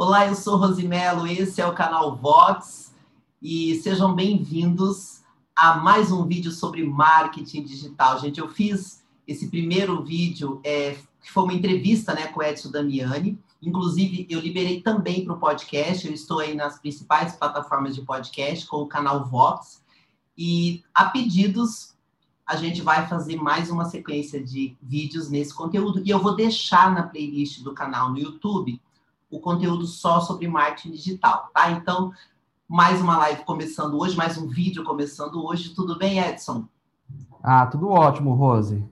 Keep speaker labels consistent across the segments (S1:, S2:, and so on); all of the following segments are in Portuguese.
S1: Olá, eu sou Rosimelo, esse é o canal Vox e sejam bem-vindos a mais um vídeo sobre marketing digital. Gente, eu fiz esse primeiro vídeo, é, que foi uma entrevista né, com o Edson Damiani, inclusive eu liberei também para o podcast, eu estou aí nas principais plataformas de podcast com o canal Vox, e a pedidos a gente vai fazer mais uma sequência de vídeos nesse conteúdo. E eu vou deixar na playlist do canal no YouTube o conteúdo só sobre marketing digital, tá? Então, mais uma live começando hoje, mais um vídeo começando hoje. Tudo bem, Edson?
S2: Ah, tudo ótimo, Rose.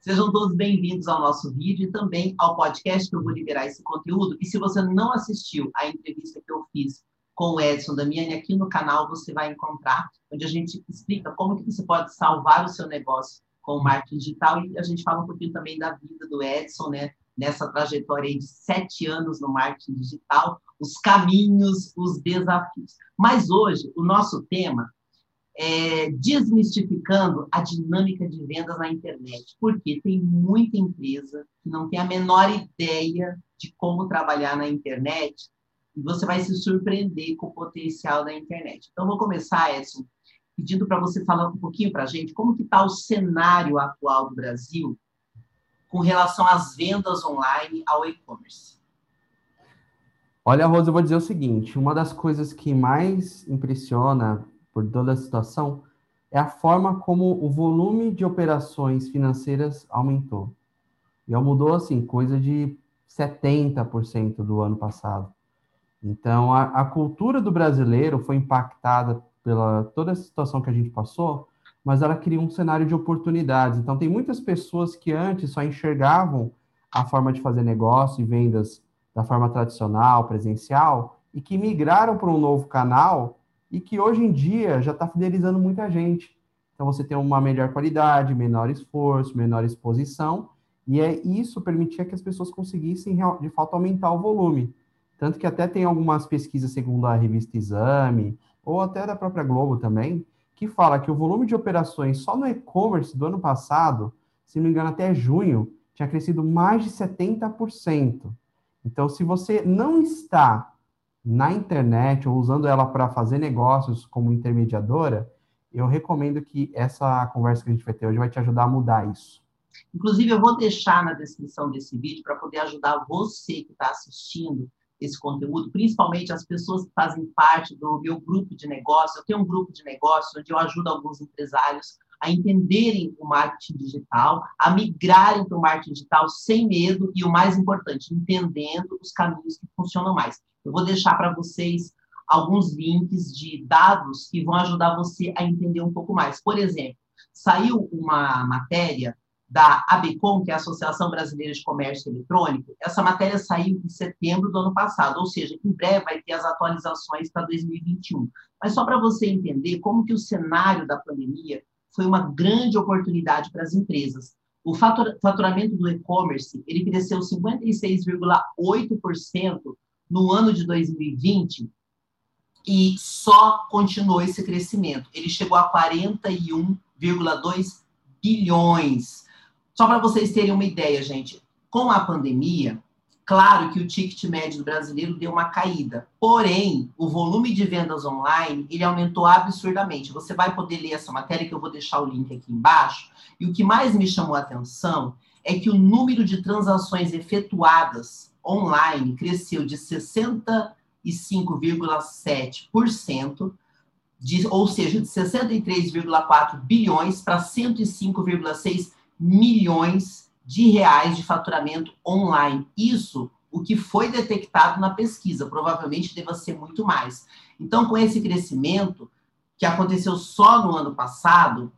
S1: Sejam todos bem-vindos ao nosso vídeo e também ao podcast que eu vou liberar esse conteúdo. E se você não assistiu a entrevista que eu fiz com o Edson Damiani, aqui no canal você vai encontrar, onde a gente explica como que você pode salvar o seu negócio com o marketing digital e a gente fala um pouquinho também da vida do Edson, né? Nessa trajetória de sete anos no marketing digital, os caminhos, os desafios. Mas hoje, o nosso tema é desmistificando a dinâmica de vendas na internet, porque tem muita empresa que não tem a menor ideia de como trabalhar na internet e você vai se surpreender com o potencial da internet. Então, vou começar, Edson, pedindo para você falar um pouquinho para a gente como que está o cenário atual do Brasil com relação às vendas online ao e-commerce.
S2: Olha, Rosa, eu vou dizer o seguinte: uma das coisas que mais impressiona por toda a situação é a forma como o volume de operações financeiras aumentou. E mudou, assim, coisa de 70% do ano passado. Então, a, a, cultura do brasileiro foi impactada pela toda a situação que a gente passou, mas ela cria um cenário de oportunidades. Então, tem muitas pessoas que antes só enxergavam a forma de fazer negócio e vendas da forma tradicional, presencial, e que migraram para um novo canal e que hoje em dia já está fidelizando muita gente. Então, você tem uma melhor qualidade, menor esforço, menor exposição, e é isso permitia que as pessoas conseguissem, de fato, aumentar o volume. Tanto que até tem algumas pesquisas, segundo a revista Exame, ou até da própria Globo também, que fala que o volume de operações só no e-commerce do ano passado, se não me engano, até junho, tinha crescido mais de 70%. Então, se você não está na internet ou usando ela para fazer negócios como intermediadora, eu recomendo que essa conversa que a gente vai ter hoje vai te ajudar a mudar isso.
S1: Inclusive, eu vou deixar na descrição desse vídeo para poder ajudar você que está assistindo esse conteúdo, principalmente as pessoas que fazem parte do meu grupo de negócio. Eu tenho um grupo de negócio onde eu ajudo alguns empresários a entenderem o marketing digital, a migrarem para o marketing digital sem medo e, o mais importante, entendendo os caminhos que funcionam mais. Eu vou deixar para vocês alguns links de dados que vão ajudar você a entender um pouco mais. Por exemplo, saiu uma matéria da ABCOM, que é a Associação Brasileira de Comércio Eletrônico, essa matéria saiu em setembro do ano passado, ou seja, em breve vai ter as atualizações para 2021. Mas só para você entender como que o cenário da pandemia foi uma grande oportunidade para as empresas. O faturamento do e-commerce, ele cresceu 56,8% no ano de 2020 e só continuou esse crescimento. Ele chegou a 41,2 bilhões só para vocês terem uma ideia, gente, com a pandemia, claro que o ticket médio brasileiro deu uma caída. Porém, o volume de vendas online, ele aumentou absurdamente. Você vai poder ler essa matéria, que eu vou deixar o link aqui embaixo. E o que mais me chamou a atenção é que o número de transações efetuadas online cresceu de 65,7%, de, ou seja, de 63,4 bilhões para 105,6 milhões de reais de faturamento online. Isso o que foi detectado na pesquisa, provavelmente deva ser muito mais. Então, com esse crescimento, que aconteceu só no ano passado,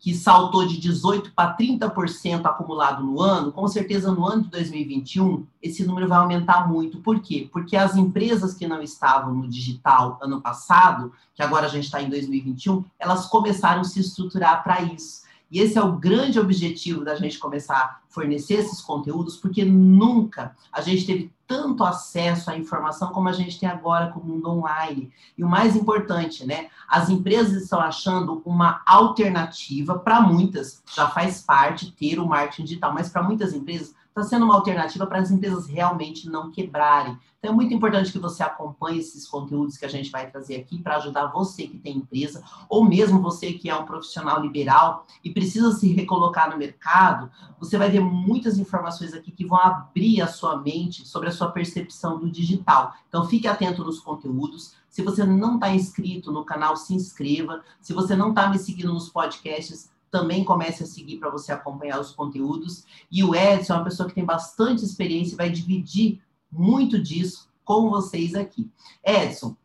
S1: que saltou de 18% para 30% acumulado no ano, com certeza no ano de 2021, esse número vai aumentar muito. Por quê? Porque as empresas que não estavam no digital ano passado, que agora a gente está em 2021, elas começaram a se estruturar para isso. E esse é o grande objetivo da gente começar a fornecer esses conteúdos, porque nunca a gente teve tanto acesso à informação como a gente tem agora com o mundo online. E o mais importante, né? As empresas estão achando uma alternativa para muitas, já faz parte ter o marketing digital, mas para muitas empresas está sendo uma alternativa para as empresas realmente não quebrarem. Então é muito importante que você acompanhe esses conteúdos que a gente vai trazer aqui para ajudar você que tem empresa, ou mesmo você que é um profissional liberal e precisa se recolocar no mercado. Você vai ver muitas informações aqui que vão abrir a sua mente sobre a sua percepção do digital. Então fique atento nos conteúdos. Se você não está inscrito no canal, se inscreva. Se você não está me seguindo nos podcasts, também comece a seguir para você acompanhar os conteúdos. E o Edson é uma pessoa que tem bastante experiência e vai dividir muito disso com vocês aqui. Edson,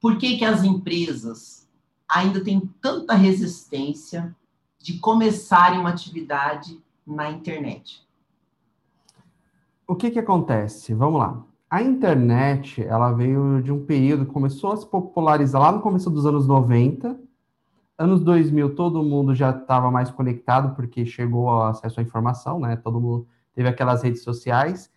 S1: por que, que as empresas ainda têm tanta resistência de começarem uma atividade na internet?
S2: O que, que acontece? Vamos lá. A internet, ela veio de um período começou a se popularizar lá no começo dos anos 90, anos 2000 todo mundo já estava mais conectado porque chegou ao acesso à informação, né? Todo mundo teve aquelas redes sociais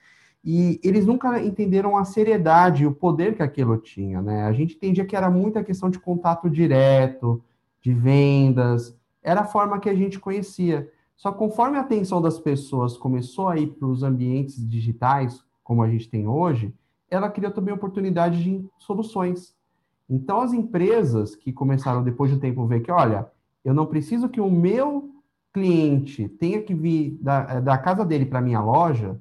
S2: e eles nunca entenderam a seriedade e o poder que aquilo tinha, né? A gente entendia que era muita questão de contato direto, de vendas, era a forma que a gente conhecia. Só conforme a atenção das pessoas começou a ir para os ambientes digitais, como a gente tem hoje, ela criou também oportunidade de soluções. Então, as empresas que começaram depois de um tempo ver que, olha, eu não preciso que o meu cliente tenha que vir da, eh, da casa dele para minha loja,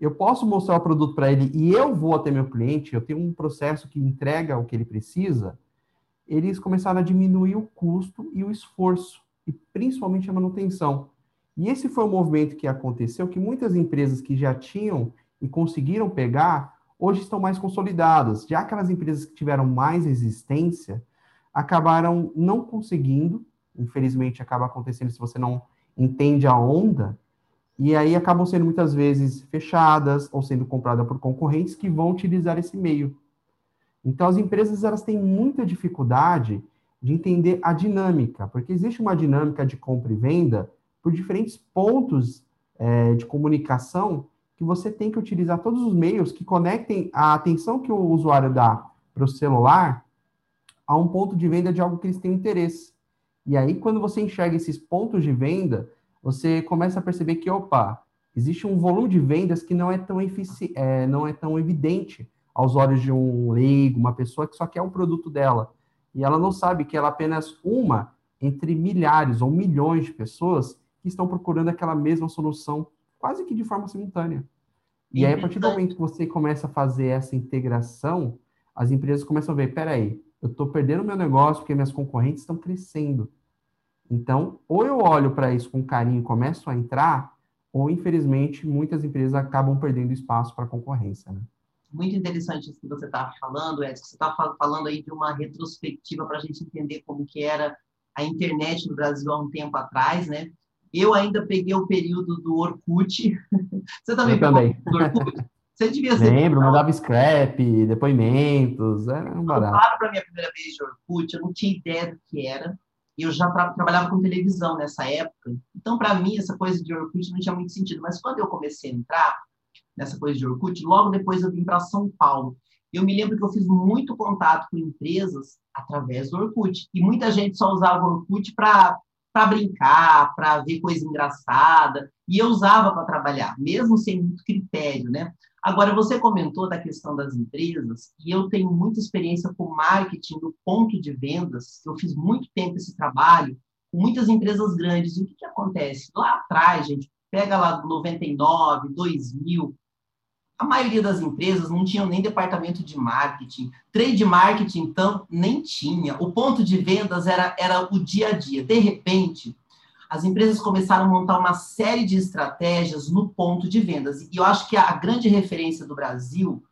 S2: eu posso mostrar o produto para ele e eu vou até meu cliente, eu tenho um processo que entrega o que ele precisa, eles começaram a diminuir o custo e o esforço, e principalmente a manutenção. E esse foi o movimento que aconteceu, que muitas empresas que já tinham e conseguiram pegar, hoje estão mais consolidadas. Já aquelas empresas que tiveram mais resistência acabaram não conseguindo, infelizmente acaba acontecendo se você não entende a onda, e aí acabam sendo muitas vezes fechadas ou sendo compradas por concorrentes que vão utilizar esse meio. Então as empresas elas têm muita dificuldade de entender a dinâmica, porque existe uma dinâmica de compra e venda por diferentes pontos é, de comunicação que você tem que utilizar todos os meios que conectem a atenção que o usuário dá para o celular a um ponto de venda de algo que eles têm interesse. E aí, quando você enxerga esses pontos de venda, você começa a perceber que, opa, existe um volume de vendas que não é tão, é, não é tão evidente aos olhos de um leigo, uma pessoa que só quer o produto dela. E ela não sabe que ela é apenas uma entre milhares ou milhões de pessoas que estão procurando aquela mesma solução quase que de forma simultânea. E aí, a partir do momento que você começa a fazer essa integração, as empresas começam a ver, peraí, eu estou perdendo meu negócio porque minhas concorrentes estão crescendo. Então, ou eu olho para isso com carinho e começo a entrar, ou infelizmente muitas empresas acabam perdendo espaço para a concorrência. Né?
S1: Muito interessante isso que você está falando, Edson. Você está falando aí de uma retrospectiva para a gente entender como que era a internet no Brasil há um tempo atrás, né? Eu ainda peguei o período do Orkut.
S2: Você também eu pegou também. do Orkut? Você devia ser. Lembro, mandava scrap, depoimentos, era um barato.
S1: Claro, para minha primeira vez de Orkut, eu não tinha ideia do que era. Eu já tra trabalhava com televisão nessa época. Então, para mim, essa coisa de Orkut não tinha muito sentido. Mas quando eu comecei a entrar nessa coisa de Orkut, logo depois eu vim para São Paulo. Eu me lembro que eu fiz muito contato com empresas através do Orkut. E muita gente só usava o Orkut para para brincar, para ver coisa engraçada, e eu usava para trabalhar, mesmo sem muito critério, né? Agora, você comentou da questão das empresas, e eu tenho muita experiência com marketing do ponto de vendas, eu fiz muito tempo esse trabalho com muitas empresas grandes, e o que, que acontece? Lá atrás, gente, pega lá 99, 2000, a maioria das empresas não tinham nem departamento de marketing. Trade marketing, então, nem tinha. O ponto de vendas era, era o dia a dia. De repente, as empresas começaram a montar uma série de estratégias no ponto de vendas. E eu acho que a grande referência do Brasil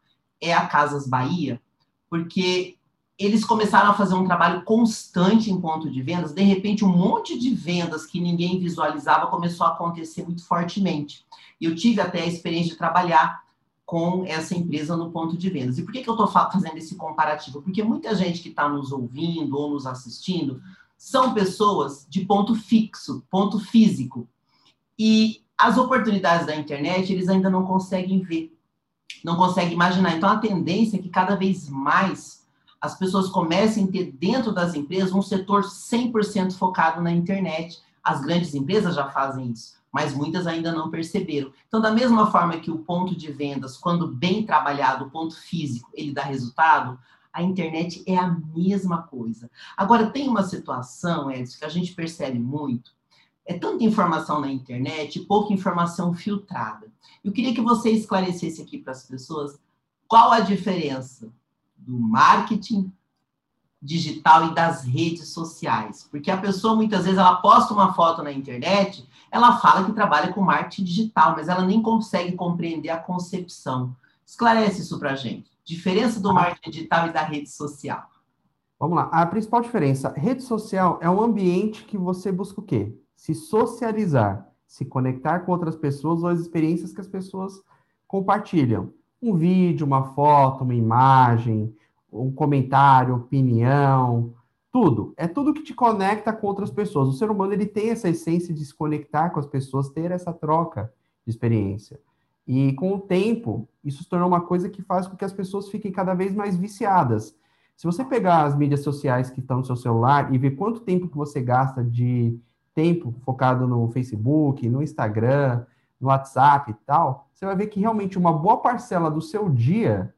S1: é a Casas Bahia, porque eles começaram a fazer um trabalho constante em ponto de vendas. De repente, um monte de vendas que ninguém visualizava começou a acontecer muito fortemente. Eu tive até a experiência de trabalhar com essa empresa no ponto de vendas. E por que, que eu estou fazendo esse comparativo? Porque muita gente que está nos ouvindo ou nos assistindo são pessoas de ponto fixo, ponto físico. E as oportunidades da internet eles ainda não conseguem ver, não conseguem imaginar. Então a tendência é que cada vez mais as pessoas comecem a ter dentro das empresas um setor 100% focado na internet. As grandes empresas já fazem isso, mas muitas ainda não perceberam. Então, da mesma forma que o ponto de vendas, quando bem trabalhado, o ponto físico, ele dá resultado, a internet é a mesma coisa. Agora, tem uma situação, Edson, que a gente percebe muito, é tanta informação na internet pouca informação filtrada. Eu queria que você esclarecesse aqui para as pessoas qual a diferença do marketing digital e das redes sociais. Porque a pessoa, muitas vezes, ela posta uma foto na internet, ela fala que trabalha com marketing digital, mas ela nem consegue compreender a concepção. Esclarece isso para a gente. Diferença do marketing digital e da rede social.
S2: Vamos lá. A principal diferença, rede social é um ambiente que você busca o quê? se socializar, se conectar com outras pessoas ou as experiências que as pessoas compartilham. Um vídeo, uma foto, uma imagem, um comentário, opinião, tudo. É tudo que te conecta com outras pessoas. O ser humano ele tem essa essência de se conectar com as pessoas, ter essa troca de experiência. E com o tempo, isso se tornou uma coisa que faz com que as pessoas fiquem cada vez mais viciadas. Se você pegar as mídias sociais que estão no seu celular e ver quanto tempo que você gasta de tempo focado no Facebook, no Instagram, no WhatsApp e tal, você vai ver que realmente uma boa parcela do seu dia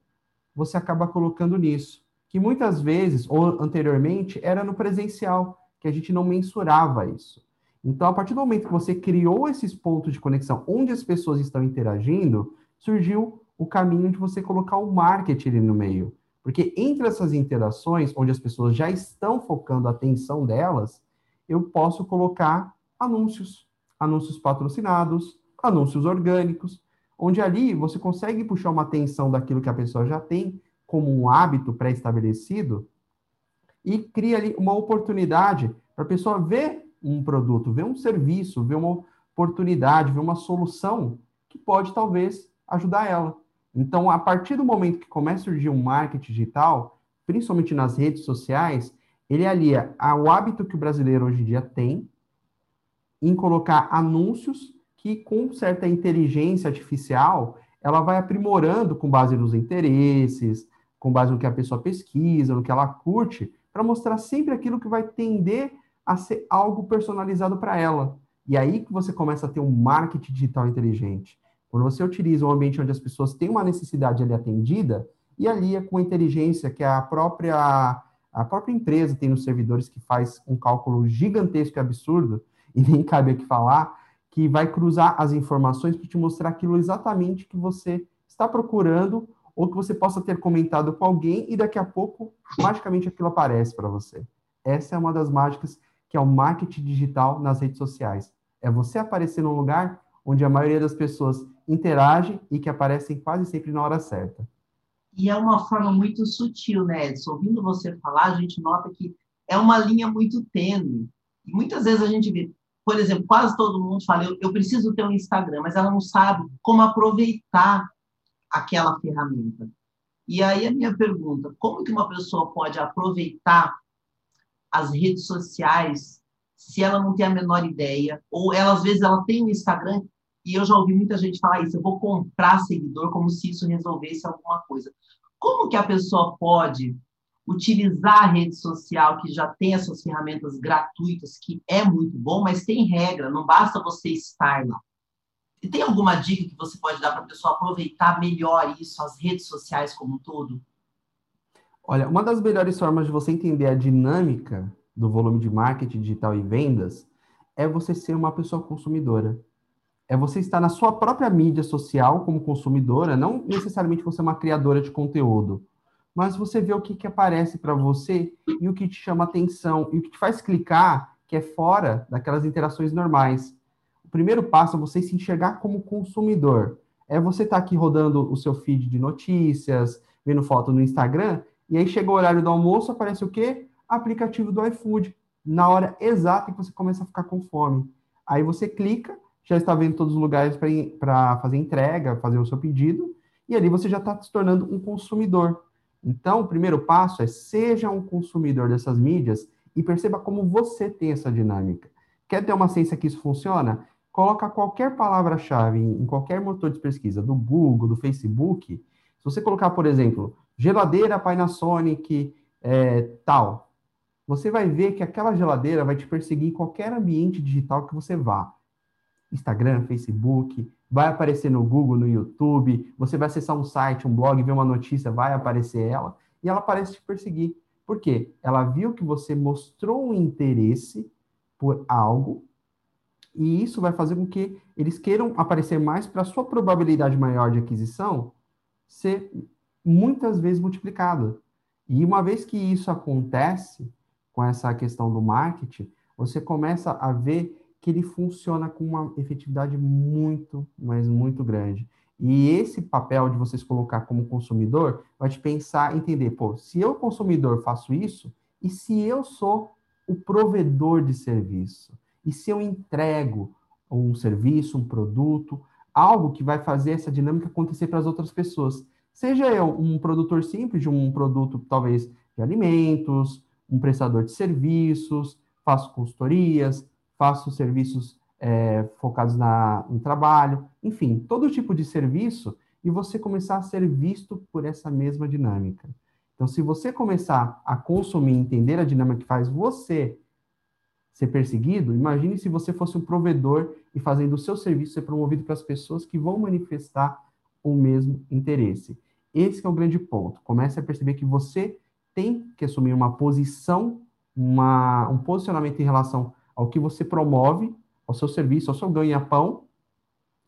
S2: você acaba colocando nisso. Que muitas vezes, ou anteriormente, era no presencial, que a gente não mensurava isso. Então, a partir do momento que você criou esses pontos de conexão onde as pessoas estão interagindo, surgiu o caminho de você colocar o marketing ali no meio. Porque entre essas interações, onde as pessoas já estão focando a atenção delas, eu posso colocar anúncios, anúncios patrocinados, anúncios orgânicos, onde ali você consegue puxar uma atenção daquilo que a pessoa já tem como um hábito pré-estabelecido e cria ali uma oportunidade para a pessoa ver um produto, ver um serviço, ver uma oportunidade, ver uma solução que pode talvez ajudar ela. Então, a partir do momento que começa a surgir um marketing digital, principalmente nas redes sociais, ele alia ao hábito que o brasileiro hoje em dia tem em colocar anúncios que, com certa inteligência artificial, ela vai aprimorando com base nos interesses, com base no que a pessoa pesquisa, no que ela curte, para mostrar sempre aquilo que vai tender a ser algo personalizado para ela. E aí que você começa a ter um marketing digital inteligente. Quando você utiliza um ambiente onde as pessoas têm uma necessidade ali atendida, e alia com a inteligência que a própria a própria empresa tem nos servidores que faz um cálculo gigantesco e absurdo, e nem cabe aqui falar, que vai cruzar as informações para te mostrar aquilo exatamente que você está procurando ou que você possa ter comentado com alguém e daqui a pouco, magicamente, aquilo aparece para você. Essa é uma das mágicas que é o marketing digital nas redes sociais. É você aparecer num lugar onde a maioria das pessoas interage e que aparecem quase sempre na hora certa.
S1: E é uma forma muito sutil, né, Edson? Ouvindo você falar, a gente nota que é uma linha muito tênue. Muitas vezes a gente vê, por exemplo, quase todo mundo fala, eu, eu preciso ter um Instagram, mas ela não sabe como aproveitar aquela ferramenta. E aí a minha pergunta, como que uma pessoa pode aproveitar as redes sociais se ela não tem a menor ideia? Ou ela, às vezes, ela tem um Instagram e eu já ouvi muita gente falar isso, eu vou comprar seguidor como se isso resolvesse alguma coisa. Como que a pessoa pode utilizar a rede social que já tem essas ferramentas gratuitas, que é muito bom, mas tem regra, não basta você estar lá. E tem alguma dica que você pode dar para a pessoa aproveitar melhor isso, as redes sociais como um todo?
S2: Olha, uma das melhores formas de você entender a dinâmica do volume de marketing digital e vendas é você ser uma pessoa consumidora é você estar na sua própria mídia social como consumidora, não necessariamente você é uma criadora de conteúdo, mas você vê o que, que aparece para você e o que te chama atenção e o que te faz clicar que é fora daquelas interações normais. O primeiro passo é você se enxergar como consumidor. É você estar tá aqui rodando o seu feed de notícias, vendo foto no Instagram, e aí chega o horário do almoço, aparece o quê? Aplicativo do iFood, na hora exata que você começa a ficar com fome. Aí você clica, já está vendo todos os lugares para fazer entrega, fazer o seu pedido, e ali você já está se tornando um consumidor. Então, o primeiro passo é seja um consumidor dessas mídias e perceba como você tem essa dinâmica. Quer ter uma ciência que isso funciona? coloca qualquer palavra-chave em qualquer motor de pesquisa, do Google, do Facebook, se você colocar, por exemplo, geladeira Panasonic é, tal, você vai ver que aquela geladeira vai te perseguir em qualquer ambiente digital que você vá. Instagram, Facebook, vai aparecer no Google, no YouTube, você vai acessar um site, um blog, ver uma notícia, vai aparecer ela, e ela parece te perseguir. Por quê? Ela viu que você mostrou um interesse por algo e isso vai fazer com que eles queiram aparecer mais para a sua probabilidade maior de aquisição ser muitas vezes multiplicada. E uma vez que isso acontece com essa questão do marketing, você começa a ver que ele funciona com uma efetividade muito, mas muito grande. E esse papel de vocês colocar como consumidor vai te pensar, entender, pô, se eu consumidor faço isso, e se eu sou o provedor de serviço? E se eu entrego um serviço, um produto, algo que vai fazer essa dinâmica acontecer para as outras pessoas? Seja eu um produtor simples de um produto, talvez, de alimentos, um prestador de serviços, faço consultorias, faço serviços é, focados na, no trabalho, enfim, todo tipo de serviço, e você começar a ser visto por essa mesma dinâmica. Então, se você começar a consumir, entender a dinâmica que faz você ser perseguido, imagine se você fosse um provedor e fazendo o seu serviço ser promovido para as pessoas que vão manifestar o mesmo interesse. Esse é o grande ponto. Comece a perceber que você tem que assumir uma posição, uma, um posicionamento em relação ao que você promove, ao seu serviço, ao seu ganha-pão,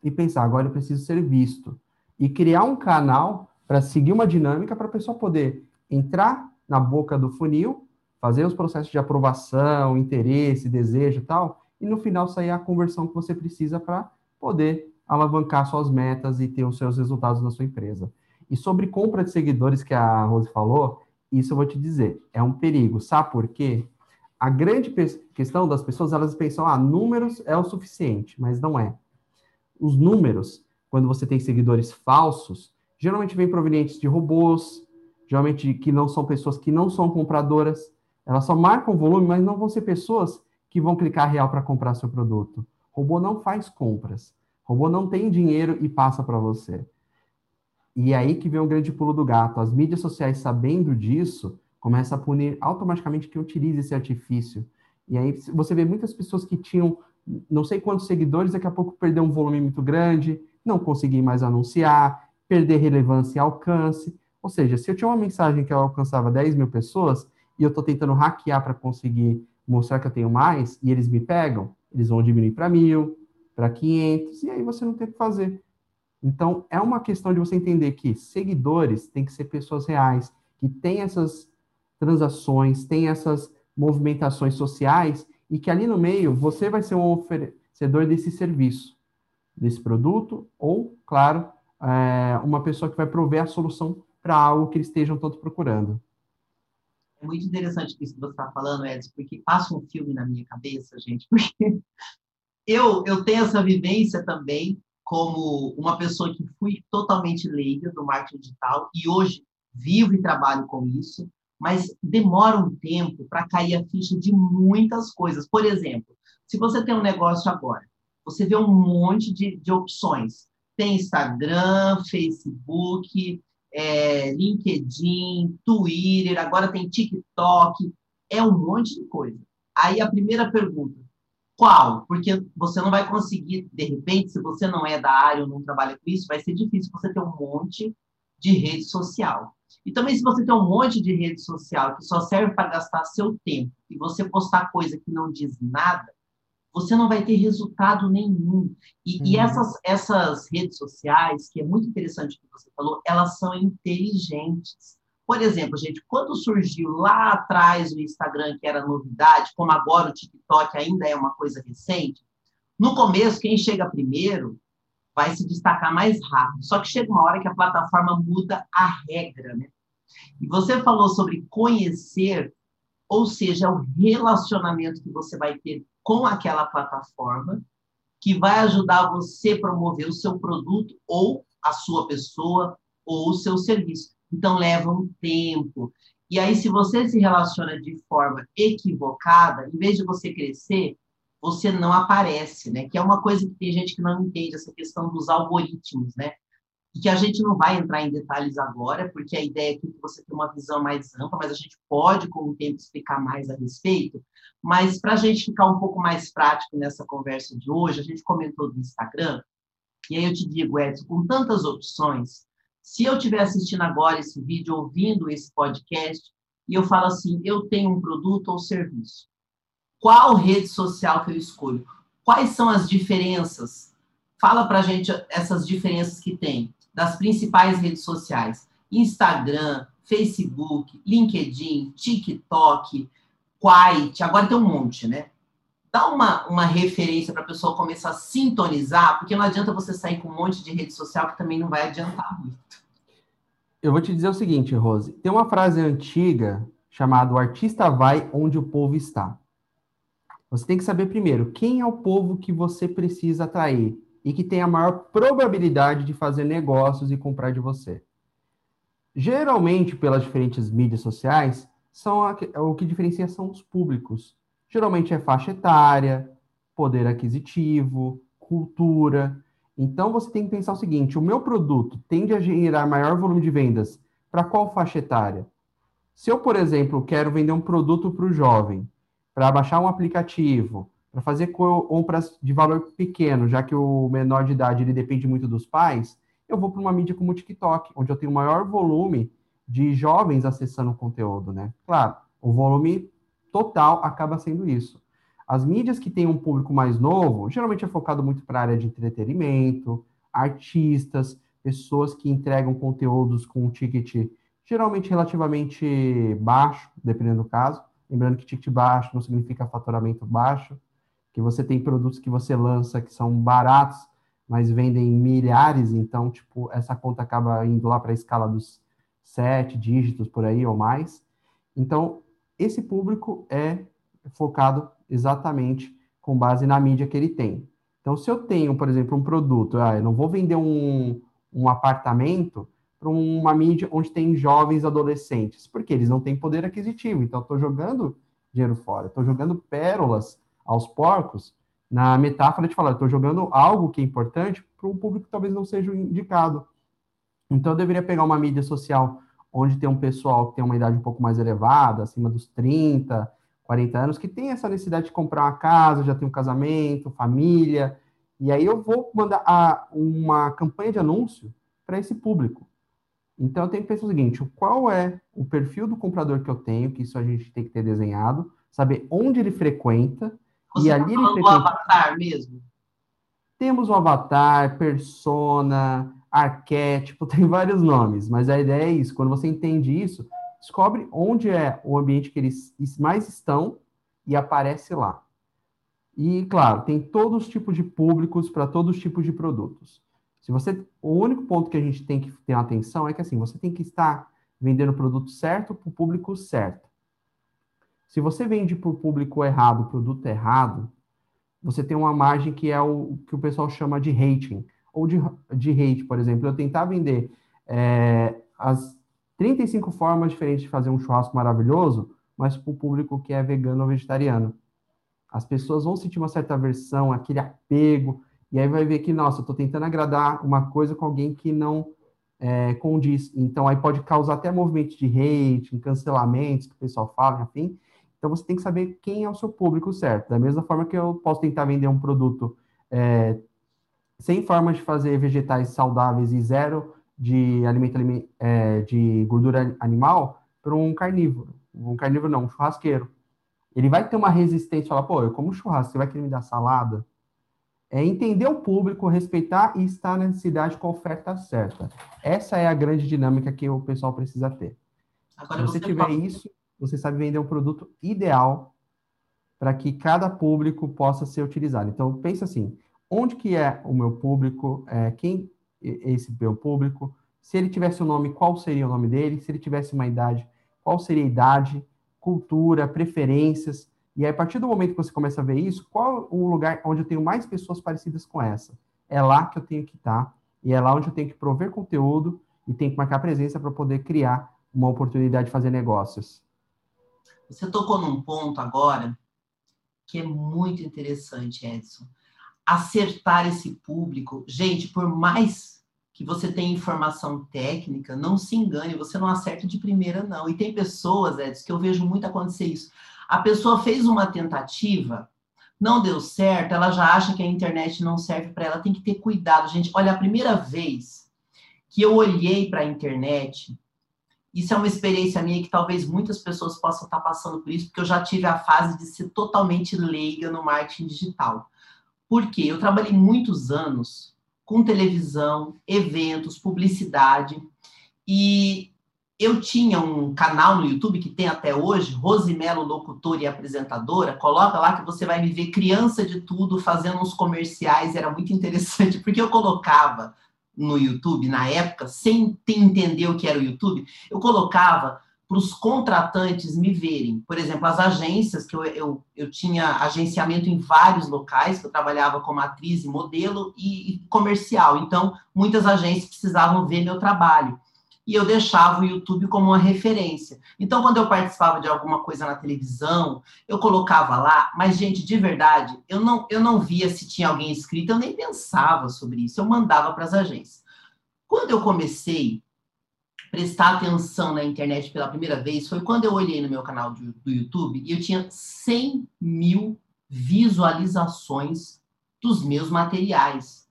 S2: e pensar, agora eu preciso ser visto. E criar um canal para seguir uma dinâmica para a pessoa poder entrar na boca do funil fazer os processos de aprovação, interesse, desejo e tal, e no final sair a conversão que você precisa para poder alavancar suas metas e ter os seus resultados na sua empresa. E sobre compra de seguidores que a Rose falou, isso eu vou te dizer, é um perigo. Sabe por quê? A grande questão das pessoas, elas pensam, ah, números é o suficiente, mas não é. Os números, quando você tem seguidores falsos, geralmente vêm provenientes de robôs, geralmente que não são pessoas que não são compradoras, elas só marcam volume, mas não vão ser pessoas que vão clicar real para comprar seu produto. O robô não faz compras. O robô não tem dinheiro e passa para você. E é aí que vem o grande pulo do gato. As mídias sociais, sabendo disso, começam a punir automaticamente quem utiliza esse artifício. E aí você vê muitas pessoas que tinham não sei quantos seguidores, daqui a pouco perder um volume muito grande, não conseguir mais anunciar, perder relevância e alcance. Ou seja, se eu tinha uma mensagem que eu alcançava 10 mil pessoas, e eu estou tentando hackear para conseguir mostrar que eu tenho mais, e eles me pegam, eles vão diminuir para mil, para 500, e aí você não tem o que fazer. Então, é uma questão de você entender que seguidores têm que ser pessoas reais, que têm essas transações, têm essas movimentações sociais, e que ali no meio você vai ser um oferecedor desse serviço, desse produto, ou, claro, é, uma pessoa que vai prover a solução para algo que eles estejam todos procurando.
S1: É muito interessante isso que você está falando, Edson, porque passa um filme na minha cabeça, gente, porque eu, eu tenho essa vivência também como uma pessoa que fui totalmente leiga do marketing digital e hoje vivo e trabalho com isso, mas demora um tempo para cair a ficha de muitas coisas. Por exemplo, se você tem um negócio agora, você vê um monte de, de opções. Tem Instagram, Facebook, é, LinkedIn, Twitter, agora tem TikTok, é um monte de coisa. Aí a primeira pergunta, qual? Porque você não vai conseguir, de repente, se você não é da área ou não trabalha com isso, vai ser difícil você ter um monte de rede social. E também, se você tem um monte de rede social que só serve para gastar seu tempo e você postar coisa que não diz nada, você não vai ter resultado nenhum. E, e, uhum. essas, essas redes sociais, que é muito interessante o que você falou, elas são inteligentes. Por exemplo, gente, quando surgiu lá atrás o Instagram, que era novidade, como agora o TikTok ainda é uma coisa recente, no começo, quem chega primeiro vai se destacar mais rápido. Só que chega uma hora que a plataforma muda a regra, né? E você falou sobre conhecer, ou seja, o relacionamento que você vai ter com aquela plataforma que vai ajudar você a promover o seu produto ou a sua pessoa ou o seu serviço. Então, leva um tempo. E aí, se você se relaciona de forma equivocada, em vez de você crescer, você não aparece, né? Que é uma coisa que tem gente que não entende essa questão dos algoritmos, né? E que a gente não vai entrar em detalhes agora, porque a ideia é que você tem uma visão mais ampla, mas a gente pode, com o tempo, explicar mais a respeito. Mas para a gente ficar um pouco mais prático nessa conversa de hoje, a gente comentou do Instagram, e aí eu te digo, Edson, com tantas opções, se eu estiver assistindo agora esse vídeo, ouvindo esse podcast, e eu falo assim, eu tenho um produto ou serviço, qual rede social que eu escolho? Quais são as diferenças? Fala para gente essas diferenças que tem das principais redes sociais: Instagram, Facebook, LinkedIn, TikTok, Quite, agora tem um monte, né? Dá uma, uma referência para a pessoa começar a sintonizar, porque não adianta você sair com um monte de rede social que também não vai adiantar muito.
S2: Eu vou te dizer o seguinte, Rose. Tem uma frase antiga chamada O artista vai onde o povo está. Você tem que saber primeiro quem é o povo que você precisa atrair e que tem a maior probabilidade de fazer negócios e comprar de você. Geralmente, pelas diferentes mídias sociais, são a, o que diferencia são os públicos. Geralmente é faixa etária, poder aquisitivo, cultura. Então você tem que pensar o seguinte: o meu produto tende a gerar maior volume de vendas para qual faixa etária? Se eu, por exemplo, quero vender um produto para o jovem, para baixar um aplicativo, para fazer compras de valor pequeno, já que o menor de idade ele depende muito dos pais, eu vou para uma mídia como o TikTok, onde eu tenho maior volume de jovens acessando o conteúdo, né? Claro, o volume total acaba sendo isso. As mídias que têm um público mais novo, geralmente é focado muito para a área de entretenimento, artistas, pessoas que entregam conteúdos com um ticket geralmente relativamente baixo, dependendo do caso. Lembrando que ticket baixo não significa faturamento baixo, que você tem produtos que você lança que são baratos, mas vendem milhares, então, tipo, essa conta acaba indo lá para a escala dos sete dígitos por aí ou mais. Então, esse público é focado exatamente com base na mídia que ele tem. Então, se eu tenho, por exemplo, um produto, ah, eu não vou vender um, um apartamento, para uma mídia onde tem jovens adolescentes, porque eles não têm poder aquisitivo. Então, estou jogando dinheiro fora, estou jogando pérolas aos porcos, na metáfora de falar, estou jogando algo que é importante para um público que talvez não seja indicado. Então, eu deveria pegar uma mídia social onde tem um pessoal que tem uma idade um pouco mais elevada, acima dos 30, 40 anos, que tem essa necessidade de comprar uma casa, já tem um casamento, família, e aí eu vou mandar a, uma campanha de anúncio para esse público. Então, eu tenho que pensar o seguinte: qual é o perfil do comprador que eu tenho, que isso a gente tem que ter desenhado, saber onde ele frequenta,
S1: Você e tá ali ele frequenta. avatar mesmo?
S2: Temos o avatar, persona, arquétipo, tem vários nomes, mas a ideia é isso. Quando você entende isso, descobre onde é o ambiente que eles mais estão e aparece lá. E, claro, tem todos os tipos de públicos para todos os tipos de produtos. Se você, o único ponto que a gente tem que ter atenção é que assim, você tem que estar vendendo o produto certo para o público certo. Se você vende para o público errado, produto errado, você tem uma margem que é o que o pessoal chama de rating, ou de, de hate, por exemplo. Eu tentar vender é, as 35 formas diferentes de fazer um churrasco maravilhoso, mas para o público que é vegano ou vegetariano. As pessoas vão sentir uma certa aversão, aquele apego, e aí vai ver que, nossa, eu estou tentando agradar uma coisa com alguém que não é, condiz. Então, aí pode causar até movimentos de hate, cancelamentos, que o pessoal fala, enfim. Então, você tem que saber quem é o seu público certo. Da mesma forma que eu posso tentar vender um produto é, sem formas de fazer vegetais saudáveis e zero de alimento é, de gordura animal para um carnívoro. Um carnívoro não, um churrasqueiro. Ele vai ter uma resistência, falar, pô, eu como churrasco, você vai querer me dar salada? É entender o público, respeitar e estar na cidade com a oferta certa. Essa é a grande dinâmica que o pessoal precisa ter. Agora, Se você, tiver pode... isso, você sabe vender um produto ideal para que cada público possa ser utilizado. Então, pensa assim, onde que é o meu público, é, quem é esse meu público, se ele tivesse um nome, qual seria o nome dele, se ele tivesse uma idade, qual seria a idade, cultura, preferências, e aí, a partir do momento que você começa a ver isso, qual o lugar onde eu tenho mais pessoas parecidas com essa? É lá que eu tenho que estar, e é lá onde eu tenho que prover conteúdo e tenho que marcar presença para poder criar uma oportunidade de fazer negócios.
S1: Você tocou num ponto agora que é muito interessante, Edson. Acertar esse público. Gente, por mais que você tenha informação técnica, não se engane, você não acerta de primeira, não. E tem pessoas, Edson, que eu vejo muito acontecer isso. A pessoa fez uma tentativa, não deu certo, ela já acha que a internet não serve para ela. Tem que ter cuidado, gente. Olha, a primeira vez que eu olhei para a internet, isso é uma experiência minha que talvez muitas pessoas possam estar passando por isso, porque eu já tive a fase de ser totalmente leiga no marketing digital. Por quê? Eu trabalhei muitos anos com televisão, eventos, publicidade, e eu tinha um canal no YouTube que tem até hoje, Rosimelo Locutora e Apresentadora. Coloca lá que você vai me ver criança de tudo fazendo uns comerciais. Era muito interessante, porque eu colocava no YouTube na época, sem entender o que era o YouTube, eu colocava para os contratantes me verem. Por exemplo, as agências, que eu, eu, eu tinha agenciamento em vários locais, que eu trabalhava como atriz e modelo e, e comercial. Então, muitas agências precisavam ver meu trabalho e eu deixava o YouTube como uma referência. Então, quando eu participava de alguma coisa na televisão, eu colocava lá, mas, gente, de verdade, eu não, eu não via se tinha alguém inscrito, eu nem pensava sobre isso, eu mandava para as agências. Quando eu comecei a prestar atenção na internet pela primeira vez, foi quando eu olhei no meu canal do, do YouTube e eu tinha 100 mil visualizações dos meus materiais.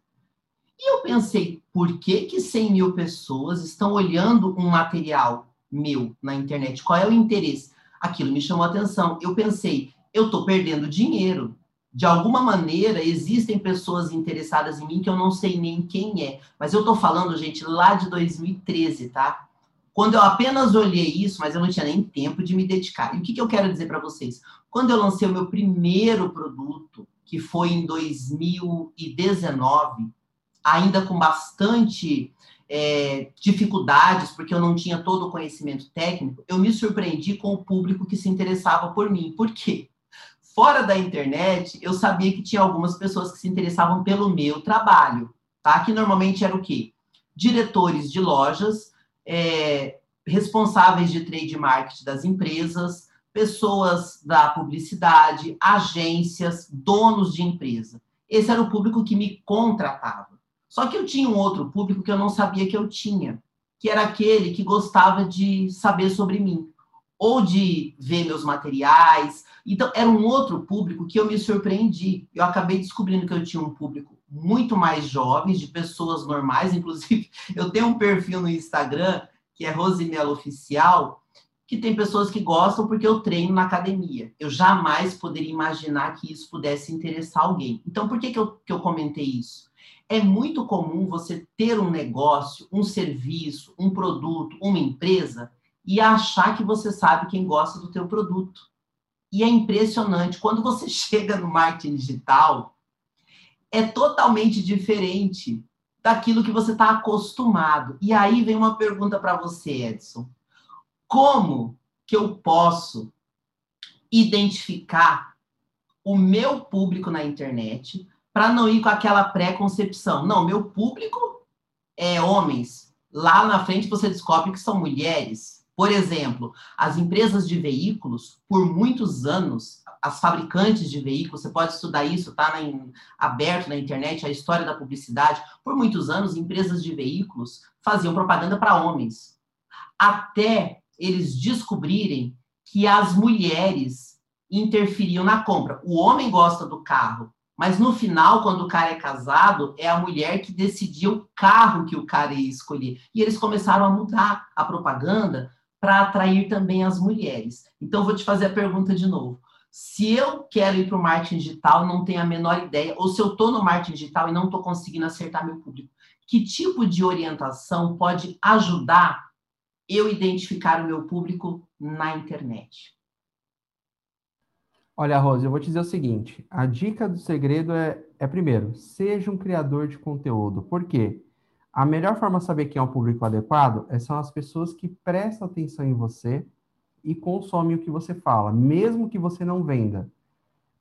S1: E eu pensei, por que, que 100 mil pessoas estão olhando um material meu na internet? Qual é o interesse? Aquilo me chamou a atenção. Eu pensei, eu estou perdendo dinheiro. De alguma maneira, existem pessoas interessadas em mim que eu não sei nem quem é. Mas eu estou falando, gente, lá de 2013, tá? Quando eu apenas olhei isso, mas eu não tinha nem tempo de me dedicar. E o que, que eu quero dizer para vocês? Quando eu lancei o meu primeiro produto, que foi em 2019, ainda com bastante é, dificuldades, porque eu não tinha todo o conhecimento técnico, eu me surpreendi com o público que se interessava por mim. Por quê? Fora da internet, eu sabia que tinha algumas pessoas que se interessavam pelo meu trabalho, tá? Que normalmente era o quê? Diretores de lojas, é, responsáveis de trade marketing das empresas, pessoas da publicidade, agências, donos de empresa. Esse era o público que me contratava. Só que eu tinha um outro público que eu não sabia que eu tinha, que era aquele que gostava de saber sobre mim, ou de ver meus materiais. Então, era um outro público que eu me surpreendi. Eu acabei descobrindo que eu tinha um público muito mais jovem, de pessoas normais. Inclusive, eu tenho um perfil no Instagram, que é Rosimelo Oficial, que tem pessoas que gostam porque eu treino na academia. Eu jamais poderia imaginar que isso pudesse interessar alguém. Então, por que, que, eu, que eu comentei isso? É muito comum você ter um negócio, um serviço, um produto, uma empresa e achar que você sabe quem gosta do teu produto. E é impressionante quando você chega no marketing digital, é totalmente diferente daquilo que você está acostumado. E aí vem uma pergunta para você, Edson. Como que eu posso identificar o meu público na internet para não ir com aquela pré-concepção. Não, meu público é homens. Lá na frente você descobre que são mulheres. Por exemplo, as empresas de veículos, por muitos anos, as fabricantes de veículos, você pode estudar isso, tá aberto na internet, a história da publicidade. Por muitos anos, empresas de veículos faziam propaganda para homens. Até eles descobrirem que as mulheres interferiam na compra. O homem gosta do carro, mas no final, quando o cara é casado, é a mulher que decidia o carro que o cara ia escolher. E eles começaram a mudar a propaganda para atrair também as mulheres. Então, vou te fazer a pergunta de novo. Se eu quero ir para o marketing digital, não tenho a menor ideia, ou se eu estou no marketing digital e não estou conseguindo acertar meu público, que tipo de orientação pode ajudar eu identificar o meu público na internet?
S2: Olha, Rose, eu vou te dizer o seguinte: a dica do segredo é, é primeiro, seja um criador de conteúdo. Por quê? A melhor forma de saber quem é o público adequado é, são as pessoas que prestam atenção em você e consomem o que você fala, mesmo que você não venda.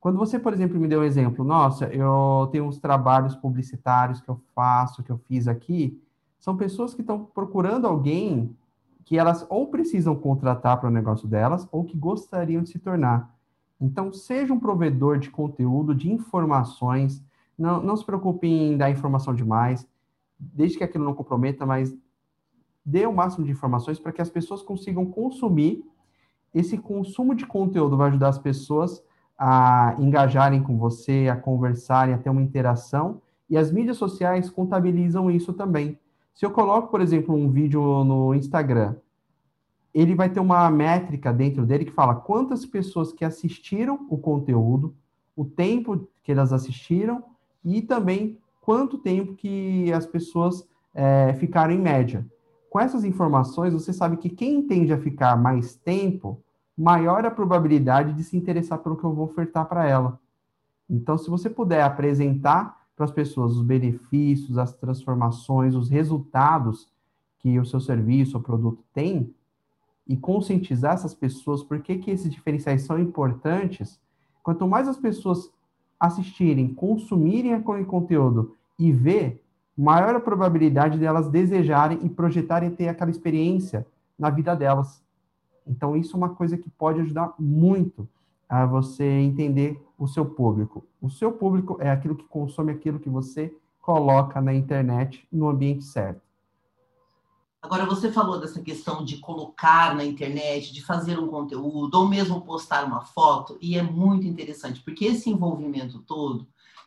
S2: Quando você, por exemplo, me deu um exemplo, nossa, eu tenho uns trabalhos publicitários que eu faço, que eu fiz aqui, são pessoas que estão procurando alguém que elas ou precisam contratar para o negócio delas ou que gostariam de se tornar. Então, seja um provedor de conteúdo, de informações. Não, não se preocupe em dar informação demais, desde que aquilo não comprometa, mas dê o máximo de informações para que as pessoas consigam consumir. Esse consumo de conteúdo vai ajudar as pessoas a engajarem com você, a conversarem, a ter uma interação. E as mídias sociais contabilizam isso também. Se eu coloco, por exemplo, um vídeo no Instagram ele vai ter uma métrica dentro dele que fala quantas pessoas que assistiram o conteúdo, o tempo que elas assistiram e também quanto tempo que as pessoas é, ficaram em média. Com essas informações, você sabe que quem tende a ficar mais tempo, maior a probabilidade de se interessar pelo que eu vou ofertar para ela. Então, se você puder apresentar para as pessoas os benefícios, as transformações, os resultados que o seu serviço ou produto tem, e conscientizar essas pessoas por que, que esses diferenciais são importantes, quanto mais as pessoas assistirem, consumirem aquele conteúdo e ver, maior a probabilidade delas desejarem e projetarem ter aquela experiência na vida delas. Então, isso é uma coisa que pode ajudar muito a você entender o seu público. O seu público é aquilo que consome aquilo que você coloca na internet no ambiente certo.
S1: Agora, você falou dessa questão de colocar na internet, de fazer um conteúdo, ou mesmo postar uma foto, e é muito interessante, porque esse envolvimento todo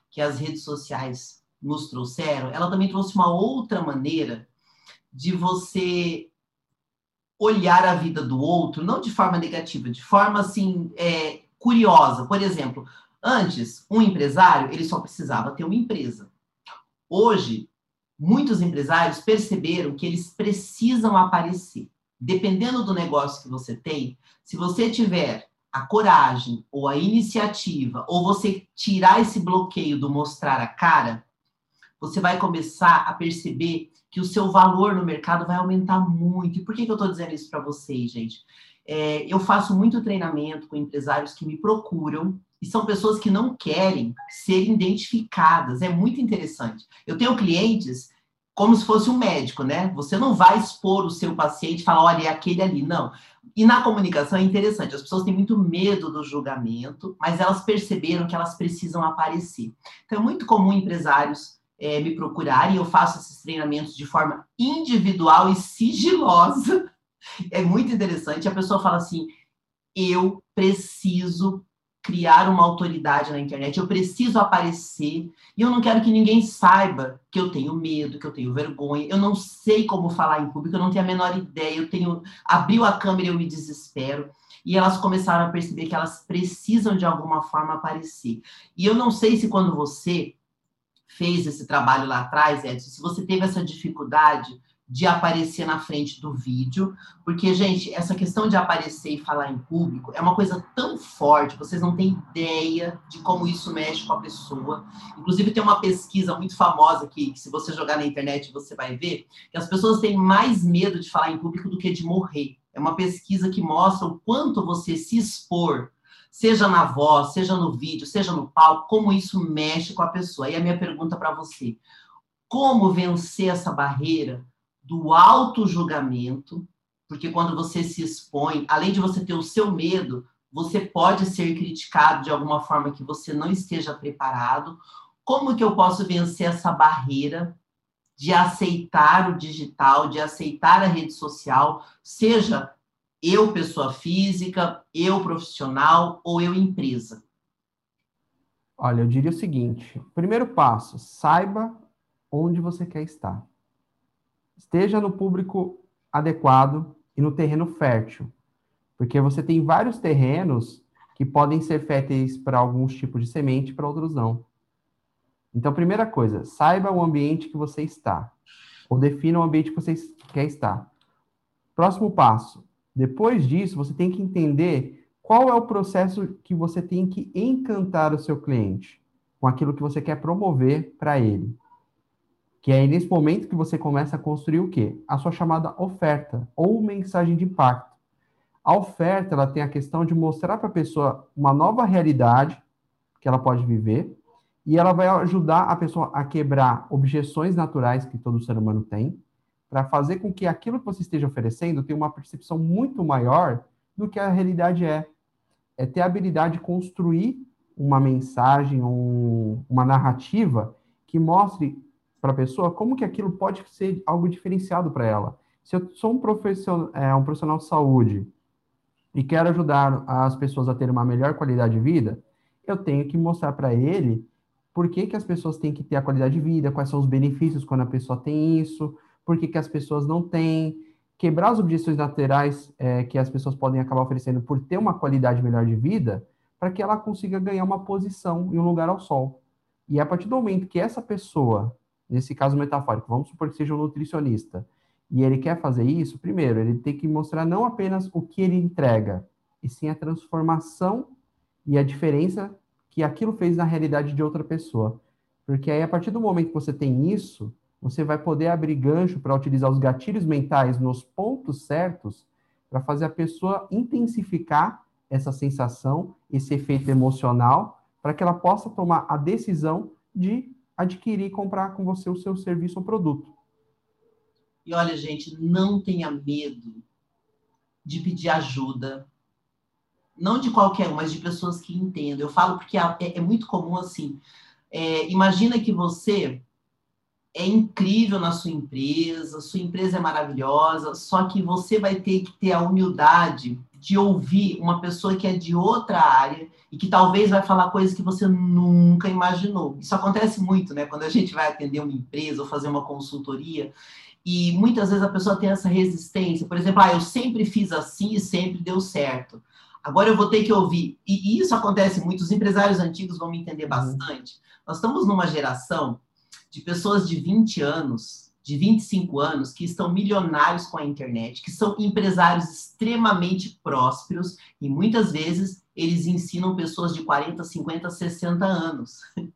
S1: que as redes sociais nos trouxeram, ela também trouxe uma outra maneira de você olhar a vida do outro, não de forma negativa, de forma assim, é, curiosa. Por exemplo, antes, um empresário, ele só precisava ter uma empresa. Hoje, muitos empresários perceberam que eles precisam aparecer. Dependendo do negócio que você tem, se você tiver a coragem ou a iniciativa, ou você tirar esse bloqueio do mostrar a cara, você vai começar a perceber que o seu valor no mercado vai aumentar muito. E por que, que eu estou dizendo isso para vocês, gente? É, eu faço muito treinamento com empresários que me procuram e são pessoas que não querem ser identificadas. É muito interessante. Eu tenho clientes como se fosse um médico, né? Você não vai expor o seu paciente e falar, olha, é aquele ali. Não. E na comunicação é interessante, as pessoas têm muito medo do julgamento, mas elas perceberam que elas precisam aparecer. Então é muito comum empresários é, me procurarem, eu faço esses treinamentos de forma individual e sigilosa. É muito interessante. A pessoa fala assim: eu preciso criar uma autoridade na internet, eu preciso aparecer e eu não quero que ninguém saiba que eu tenho medo, que eu tenho vergonha, eu não sei como falar em público, eu não tenho a menor ideia, eu tenho abriu a câmera e eu me desespero. E elas começaram a perceber que elas precisam de alguma forma aparecer. E eu não sei se quando você fez esse trabalho lá atrás, Edson, se você teve essa dificuldade de aparecer na frente do vídeo, porque, gente, essa questão de aparecer e falar em público é uma coisa tão forte, vocês não têm ideia de como isso mexe com a pessoa. Inclusive, tem uma pesquisa muito famosa que, que se você jogar na internet, você vai ver, que as pessoas têm mais medo de falar em público do que de morrer. É uma pesquisa que mostra o quanto você se expor, seja na voz, seja no vídeo, seja no palco, como isso mexe com a pessoa. E a minha pergunta para você, como vencer essa barreira do auto-julgamento, porque quando você se expõe, além de você ter o seu medo, você pode ser criticado de alguma forma que você não esteja preparado. Como que eu posso vencer essa barreira de aceitar o digital, de aceitar a rede social, seja eu pessoa física, eu profissional ou eu empresa?
S2: Olha, eu diria o seguinte: primeiro passo, saiba onde você quer estar esteja no público adequado e no terreno fértil. Porque você tem vários terrenos que podem ser férteis para alguns tipos de semente, para outros não. Então, primeira coisa, saiba o ambiente que você está, ou defina o ambiente que você quer estar. Próximo passo, depois disso, você tem que entender qual é o processo que você tem que encantar o seu cliente com aquilo que você quer promover para ele. Que é nesse momento que você começa a construir o quê? A sua chamada oferta ou mensagem de impacto. A oferta, ela tem a questão de mostrar para a pessoa uma nova realidade que ela pode viver e ela vai ajudar a pessoa a quebrar objeções naturais que todo ser humano tem, para fazer com que aquilo que você esteja oferecendo tenha uma percepção muito maior do que a realidade é. é ter a habilidade de construir uma mensagem, um, uma narrativa que mostre para a pessoa como que aquilo pode ser algo diferenciado para ela. Se eu sou um profissional, é, um profissional de saúde e quero ajudar as pessoas a ter uma melhor qualidade de vida, eu tenho que mostrar para ele por que, que as pessoas têm que ter a qualidade de vida, quais são os benefícios quando a pessoa tem isso, por que, que as pessoas não têm, quebrar as objeções laterais é, que as pessoas podem acabar oferecendo por ter uma qualidade melhor de vida, para que ela consiga ganhar uma posição e um lugar ao sol. E a partir do momento que essa pessoa, nesse caso metafórico, vamos supor que seja um nutricionista, e ele quer fazer isso, primeiro, ele tem que mostrar não apenas o que ele entrega, e sim a transformação e a diferença que aquilo fez na realidade de outra pessoa. Porque aí, a partir do momento que você tem isso, você vai poder abrir gancho para utilizar os gatilhos mentais nos pontos certos para fazer a pessoa intensificar essa sensação, esse efeito emocional, para que ela possa tomar a decisão de adquirir e comprar com você o seu serviço ou produto.
S1: E olha, gente, não tenha medo de pedir ajuda. Não de qualquer um, mas de pessoas que entendam. Eu falo porque é, é muito comum assim. É, imagina que você é incrível na sua empresa, sua empresa é maravilhosa, só que você vai ter que ter a humildade de ouvir uma pessoa que é de outra área e que talvez vai falar coisas que você nunca imaginou. Isso acontece muito, né? Quando a gente vai atender uma empresa ou fazer uma consultoria, e muitas vezes a pessoa tem essa resistência. Por exemplo, ah, eu sempre fiz assim e sempre deu certo. Agora eu vou ter que ouvir. E isso acontece muito, os empresários antigos vão me entender uhum. bastante. Nós estamos numa geração de pessoas de 20 anos de 25 anos que estão milionários com a internet, que são empresários extremamente prósperos e muitas vezes eles ensinam pessoas de 40, 50, 60 anos.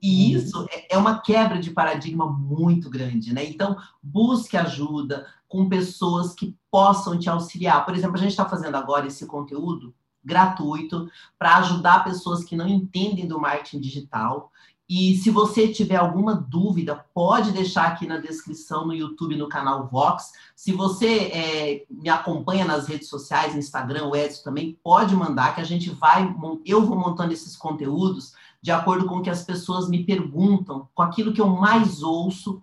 S1: E uhum. isso é, é uma quebra de paradigma muito grande, né? Então, busque ajuda com pessoas que possam te auxiliar. Por exemplo, a gente está fazendo agora esse conteúdo gratuito para ajudar pessoas que não entendem do marketing digital e se você tiver alguma dúvida, pode deixar aqui na descrição no YouTube, no canal Vox. Se você é, me acompanha nas redes sociais, Instagram, o Edson também, pode mandar que a gente vai, eu vou montando esses conteúdos de acordo com o que as pessoas me perguntam, com aquilo que eu mais ouço,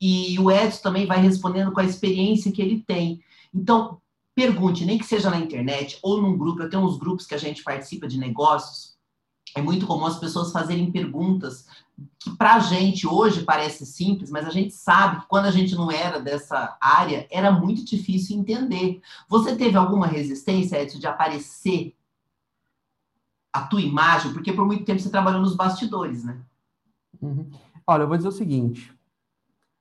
S1: e o Edson também vai respondendo com a experiência que ele tem. Então, pergunte, nem que seja na internet ou num grupo, eu tenho uns grupos que a gente participa de negócios, é muito comum as pessoas fazerem perguntas que para a gente hoje parece simples, mas a gente sabe que quando a gente não era dessa área, era muito difícil entender. Você teve alguma resistência, Edson, de aparecer a tua imagem? Porque por muito tempo você trabalhou nos bastidores, né?
S2: Uhum. Olha, eu vou dizer o seguinte.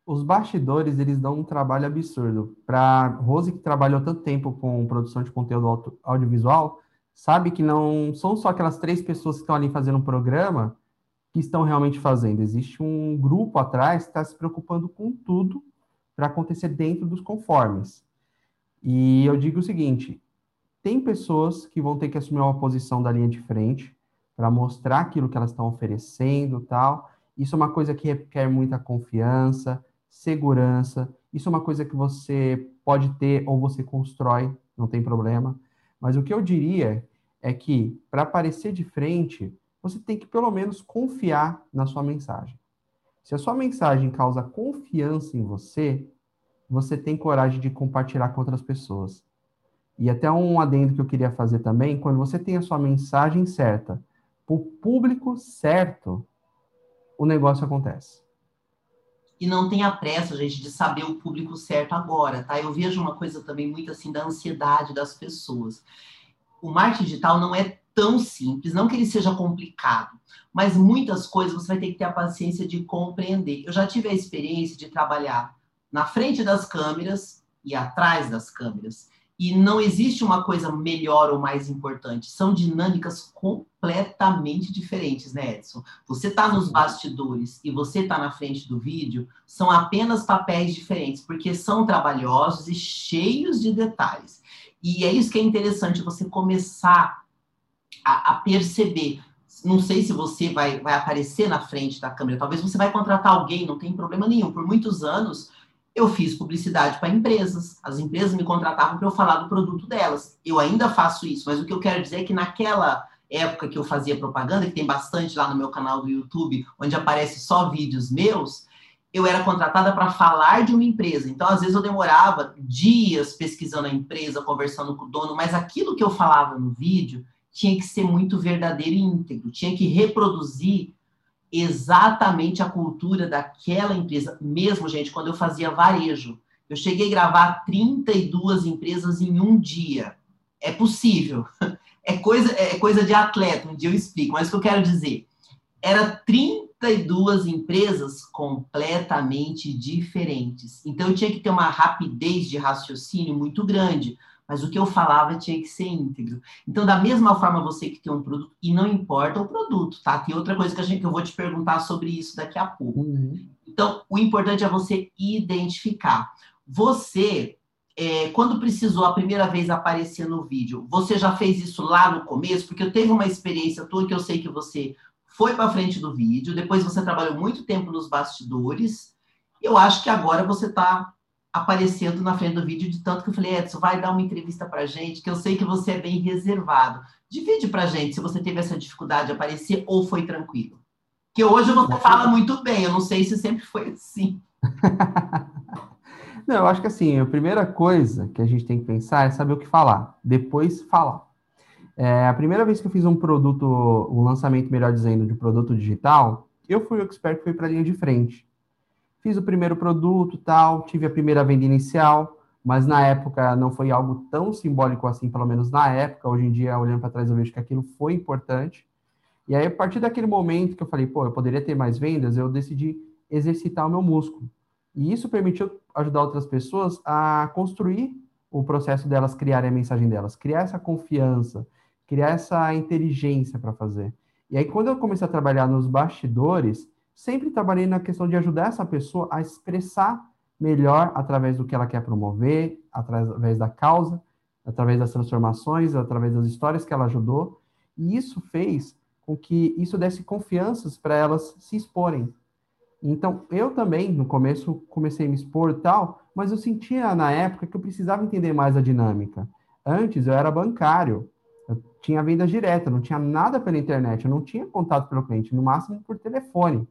S2: Os bastidores, eles dão um trabalho absurdo. Para Rose, que trabalhou tanto tempo com produção de conteúdo audiovisual, sabe que não são só aquelas três pessoas que estão ali fazendo um programa que estão realmente fazendo. Existe um grupo atrás que está se preocupando com tudo para acontecer dentro dos conformes. E eu digo o seguinte: tem pessoas que vão ter que assumir uma posição da linha de frente para mostrar aquilo que elas estão oferecendo, tal. Isso é uma coisa que requer muita confiança, segurança. Isso é uma coisa que você pode ter ou você constrói, não tem problema. Mas o que eu diria é que, para aparecer de frente, você tem que pelo menos confiar na sua mensagem. Se a sua mensagem causa confiança em você, você tem coragem de compartilhar com outras pessoas. E até um adendo que eu queria fazer também, quando você tem a sua mensagem certa, para o público certo, o negócio acontece.
S1: E não tenha pressa, gente, de saber o público certo agora, tá? Eu vejo uma coisa também muito assim da ansiedade das pessoas. O marketing digital não é tão simples, não que ele seja complicado, mas muitas coisas você vai ter que ter a paciência de compreender. Eu já tive a experiência de trabalhar na frente das câmeras e atrás das câmeras. E não existe uma coisa melhor ou mais importante. São dinâmicas completamente diferentes, né, Edson? Você está nos bastidores e você está na frente do vídeo, são apenas papéis diferentes, porque são trabalhosos e cheios de detalhes. E é isso que é interessante, você começar a, a perceber. Não sei se você vai, vai aparecer na frente da câmera, talvez você vai contratar alguém, não tem problema nenhum. Por muitos anos, eu fiz publicidade para empresas. As empresas me contratavam para eu falar do produto delas. Eu ainda faço isso, mas o que eu quero dizer é que naquela época que eu fazia propaganda, que tem bastante lá no meu canal do YouTube, onde aparece só vídeos meus, eu era contratada para falar de uma empresa. Então, às vezes, eu demorava dias pesquisando a empresa, conversando com o dono, mas aquilo que eu falava no vídeo tinha que ser muito verdadeiro e íntegro, tinha que reproduzir exatamente a cultura daquela empresa. Mesmo, gente, quando eu fazia varejo, eu cheguei a gravar 32 empresas em um dia. É possível. É coisa, é coisa de atleta, um dia eu explico, mas o que eu quero dizer, era 32 empresas completamente diferentes. Então eu tinha que ter uma rapidez de raciocínio muito grande mas o que eu falava tinha que ser íntegro. Então, da mesma forma, você que tem um produto, e não importa o produto, tá? Tem outra coisa que, a gente, que eu vou te perguntar sobre isso daqui a pouco. Uhum. Então, o importante é você identificar. Você, é, quando precisou a primeira vez aparecer no vídeo, você já fez isso lá no começo? Porque eu teve uma experiência tua que eu sei que você foi para frente do vídeo, depois você trabalhou muito tempo nos bastidores. Eu acho que agora você está aparecendo na frente do vídeo de tanto que eu falei, Edson, vai dar uma entrevista para gente, que eu sei que você é bem reservado. Divide para gente se você teve essa dificuldade de aparecer ou foi tranquilo. Que hoje você fala muito bem, eu não sei se sempre foi assim.
S2: não, eu acho que assim, a primeira coisa que a gente tem que pensar é saber o que falar, depois falar. É, a primeira vez que eu fiz um produto, um lançamento, melhor dizendo, de produto digital, eu fui o expert que foi para a linha de frente. Fiz o primeiro produto, tal, tive a primeira venda inicial, mas na época não foi algo tão simbólico assim, pelo menos na época. Hoje em dia, olhando para trás, eu vejo que aquilo foi importante. E aí, a partir daquele momento que eu falei, pô, eu poderia ter mais vendas, eu decidi exercitar o meu músculo. E isso permitiu ajudar outras pessoas a construir o processo delas criarem a mensagem delas, criar essa confiança, criar essa inteligência para fazer. E aí, quando eu comecei a trabalhar nos bastidores, sempre trabalhei na questão de ajudar essa pessoa a expressar melhor através do que ela quer promover, através da causa, através das transformações, através das histórias que ela ajudou. E isso fez com que isso desse confianças para elas se exporem. Então, eu também, no começo, comecei a me expor tal, mas eu sentia na época que eu precisava entender mais a dinâmica. Antes, eu era bancário, eu tinha venda direta, não tinha nada pela internet, eu não tinha contato pelo cliente, no máximo por telefone.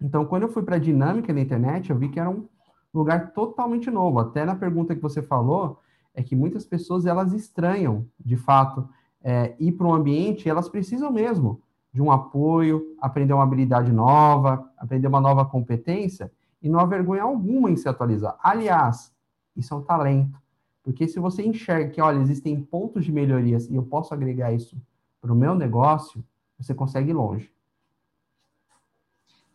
S2: Então, quando eu fui para a dinâmica da internet, eu vi que era um lugar totalmente novo. Até na pergunta que você falou, é que muitas pessoas elas estranham, de fato, é, ir para um ambiente, elas precisam mesmo de um apoio, aprender uma habilidade nova, aprender uma nova competência, e não há vergonha alguma em se atualizar. Aliás, isso é um talento. Porque se você enxerga que, olha, existem pontos de melhorias e eu posso agregar isso para o meu negócio, você consegue ir longe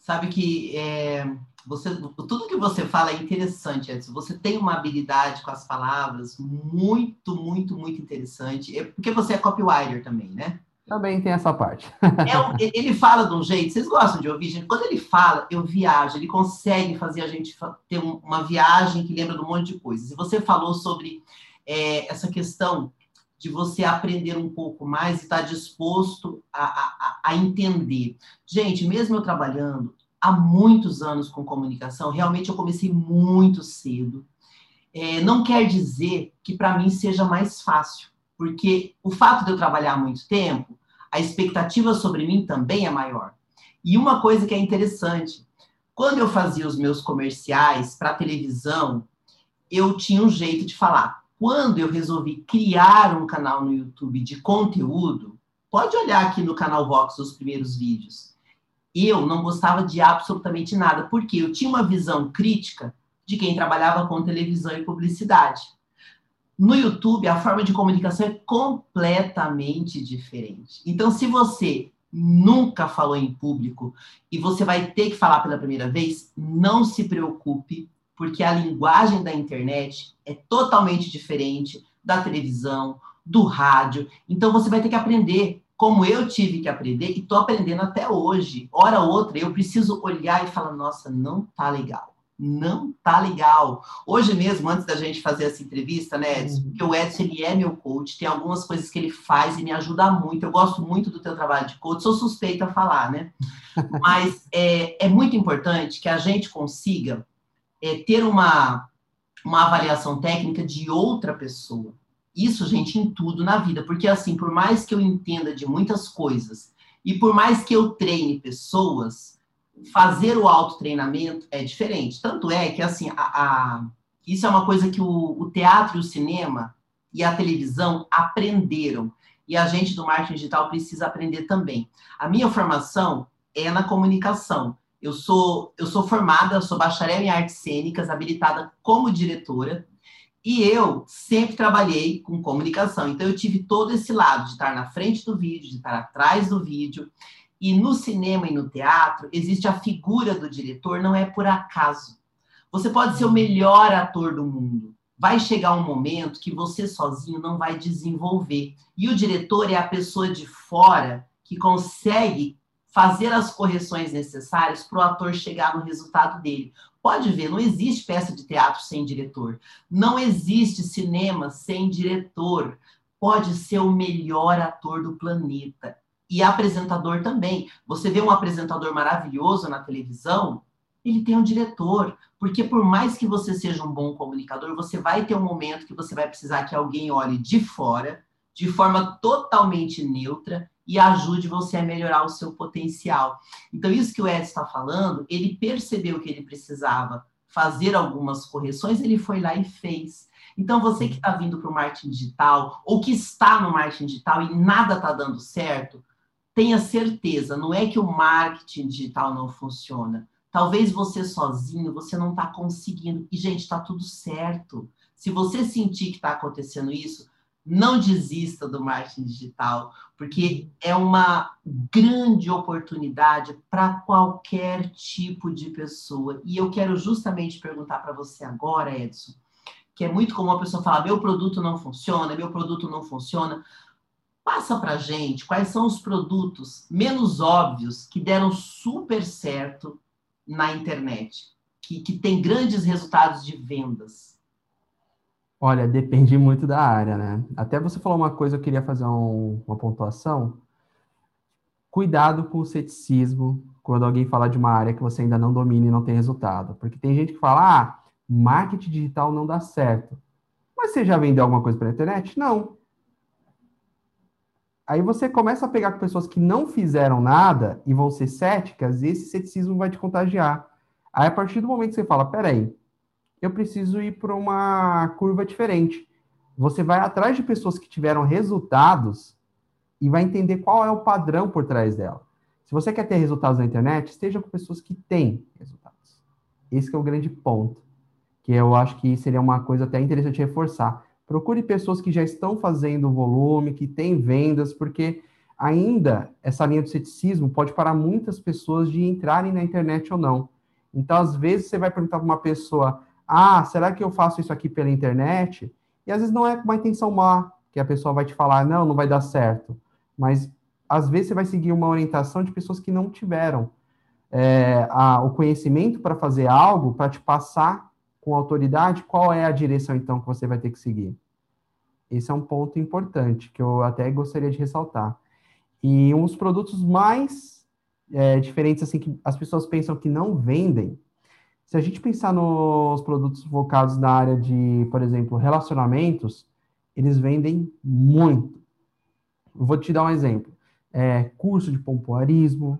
S1: sabe que é, você, tudo que você fala é interessante, Edson. Você tem uma habilidade com as palavras muito, muito, muito interessante. É porque você é copywriter também, né?
S2: Também tem essa parte.
S1: é, ele fala de um jeito, vocês gostam de ouvir, gente? Quando ele fala, eu viajo, ele consegue fazer a gente ter uma viagem que lembra de um monte de coisas. E você falou sobre é, essa questão de você aprender um pouco mais e estar disposto a, a, a entender. Gente, mesmo eu trabalhando há muitos anos com comunicação, realmente eu comecei muito cedo. É, não quer dizer que para mim seja mais fácil, porque o fato de eu trabalhar há muito tempo, a expectativa sobre mim também é maior. E uma coisa que é interessante, quando eu fazia os meus comerciais para televisão, eu tinha um jeito de falar quando eu resolvi criar um canal no YouTube de conteúdo, pode olhar aqui no canal Vox os primeiros vídeos. Eu não gostava de absolutamente nada, porque eu tinha uma visão crítica de quem trabalhava com televisão e publicidade. No YouTube, a forma de comunicação é completamente diferente. Então, se você nunca falou em público e você vai ter que falar pela primeira vez, não se preocupe, porque a linguagem da internet é totalmente diferente da televisão, do rádio. Então você vai ter que aprender, como eu tive que aprender e estou aprendendo até hoje. Hora ou outra eu preciso olhar e falar: nossa, não tá legal. Não tá legal. Hoje mesmo, antes da gente fazer essa entrevista, né, Edson? Uhum. Porque o Edson, ele é meu coach, tem algumas coisas que ele faz e me ajuda muito. Eu gosto muito do teu trabalho de coach, sou suspeita a falar, né? Mas é, é muito importante que a gente consiga é, ter uma, uma avaliação técnica de outra pessoa. Isso, gente, em tudo na vida, porque assim, por mais que eu entenda de muitas coisas e por mais que eu treine pessoas, fazer o autotreinamento é diferente. Tanto é que, assim, a, a isso é uma coisa que o, o teatro o cinema e a televisão aprenderam. E a gente do marketing digital precisa aprender também. A minha formação é na comunicação. Eu sou, eu sou formada, sou bacharel em artes cênicas, habilitada como diretora, e eu sempre trabalhei com comunicação. Então, eu tive todo esse lado de estar na frente do vídeo, de estar atrás do vídeo. E no cinema e no teatro, existe a figura do diretor, não é por acaso. Você pode ser o melhor ator do mundo. Vai chegar um momento que você sozinho não vai desenvolver. E o diretor é a pessoa de fora que consegue fazer as correções necessárias para o ator chegar no resultado dele. Pode ver, não existe peça de teatro sem diretor. Não existe cinema sem diretor. Pode ser o melhor ator do planeta. E apresentador também. Você vê um apresentador maravilhoso na televisão, ele tem um diretor. Porque por mais que você seja um bom comunicador, você vai ter um momento que você vai precisar que alguém olhe de fora, de forma totalmente neutra, e ajude você a melhorar o seu potencial. Então, isso que o Ed está falando, ele percebeu que ele precisava fazer algumas correções, ele foi lá e fez. Então, você que está vindo para o marketing digital, ou que está no marketing digital e nada está dando certo, tenha certeza, não é que o marketing digital não funciona. Talvez você sozinho, você não está conseguindo. E, gente, está tudo certo. Se você sentir que está acontecendo isso, não desista do marketing digital, porque é uma grande oportunidade para qualquer tipo de pessoa. E eu quero justamente perguntar para você agora, Edson, que é muito comum a pessoa falar: meu produto não funciona, meu produto não funciona. Passa para gente quais são os produtos menos óbvios que deram super certo na internet, que, que tem grandes resultados de vendas.
S2: Olha, depende muito da área, né? Até você falou uma coisa, eu queria fazer um, uma pontuação. Cuidado com o ceticismo quando alguém fala de uma área que você ainda não domina e não tem resultado. Porque tem gente que fala, ah, marketing digital não dá certo. Mas você já vendeu alguma coisa pela internet? Não. Aí você começa a pegar com pessoas que não fizeram nada e vão ser céticas, e esse ceticismo vai te contagiar. Aí, a partir do momento que você fala, peraí, eu preciso ir para uma curva diferente. Você vai atrás de pessoas que tiveram resultados e vai entender qual é o padrão por trás dela. Se você quer ter resultados na internet, esteja com pessoas que têm resultados. Esse é o grande ponto, que eu acho que seria uma coisa até interessante reforçar. Procure pessoas que já estão fazendo volume, que têm vendas, porque ainda essa linha do ceticismo pode parar muitas pessoas de entrarem na internet ou não. Então, às vezes, você vai perguntar para uma pessoa: ah, será que eu faço isso aqui pela internet? E às vezes não é com uma intenção má, que a pessoa vai te falar, não, não vai dar certo. Mas às vezes você vai seguir uma orientação de pessoas que não tiveram é, a, o conhecimento para fazer algo, para te passar com autoridade qual é a direção então que você vai ter que seguir. Esse é um ponto importante que eu até gostaria de ressaltar. E um dos produtos mais é, diferentes assim que as pessoas pensam que não vendem se a gente pensar nos produtos focados na área de, por exemplo, relacionamentos, eles vendem muito. Eu vou te dar um exemplo. É, curso de pompoarismo,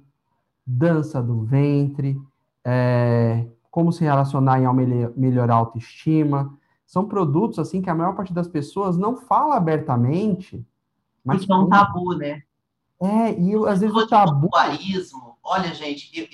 S2: dança do ventre, é, como se relacionar em melhorar a autoestima. São produtos assim que a maior parte das pessoas não fala abertamente.
S1: Mas é um tabu, né?
S2: É, e às vezes o tabu.
S1: Olha, gente, eu,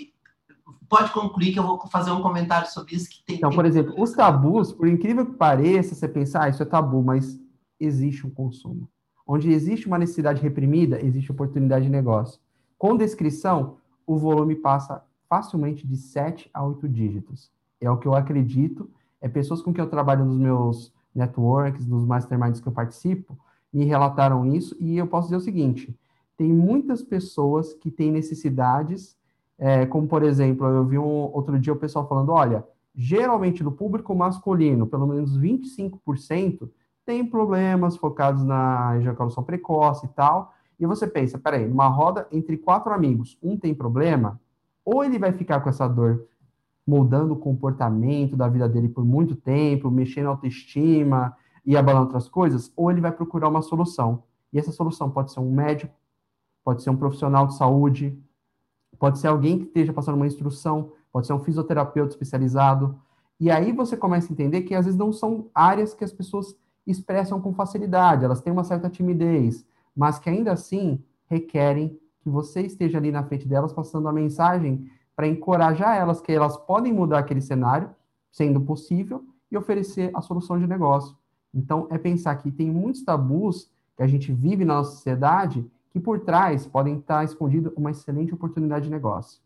S1: pode concluir que eu vou fazer um comentário sobre isso que tem.
S2: Então, por exemplo, os tabus, por incrível que pareça, você pensar, ah, isso é tabu, mas existe um consumo. Onde existe uma necessidade reprimida, existe oportunidade de negócio. Com descrição, o volume passa facilmente de 7 a 8 dígitos. É o que eu acredito. É pessoas com quem eu trabalho nos meus networks, nos masterminds que eu participo, me relataram isso, e eu posso dizer o seguinte: tem muitas pessoas que têm necessidades é, como, por exemplo, eu vi um, outro dia o pessoal falando: olha, geralmente no público masculino, pelo menos 25% tem problemas focados na ejaculação precoce e tal. E você pensa: peraí, numa roda entre quatro amigos, um tem problema, ou ele vai ficar com essa dor moldando o comportamento da vida dele por muito tempo, mexendo a autoestima e abalando outras coisas, ou ele vai procurar uma solução. E essa solução pode ser um médico, pode ser um profissional de saúde, pode ser alguém que esteja passando uma instrução, pode ser um fisioterapeuta especializado. E aí você começa a entender que às vezes não são áreas que as pessoas expressam com facilidade, elas têm uma certa timidez, mas que ainda assim requerem que você esteja ali na frente delas passando a mensagem para encorajar elas que elas podem mudar aquele cenário, sendo possível, e oferecer a solução de negócio. Então, é pensar que tem muitos tabus que a gente vive na nossa sociedade que por trás podem estar escondido uma excelente oportunidade de negócio.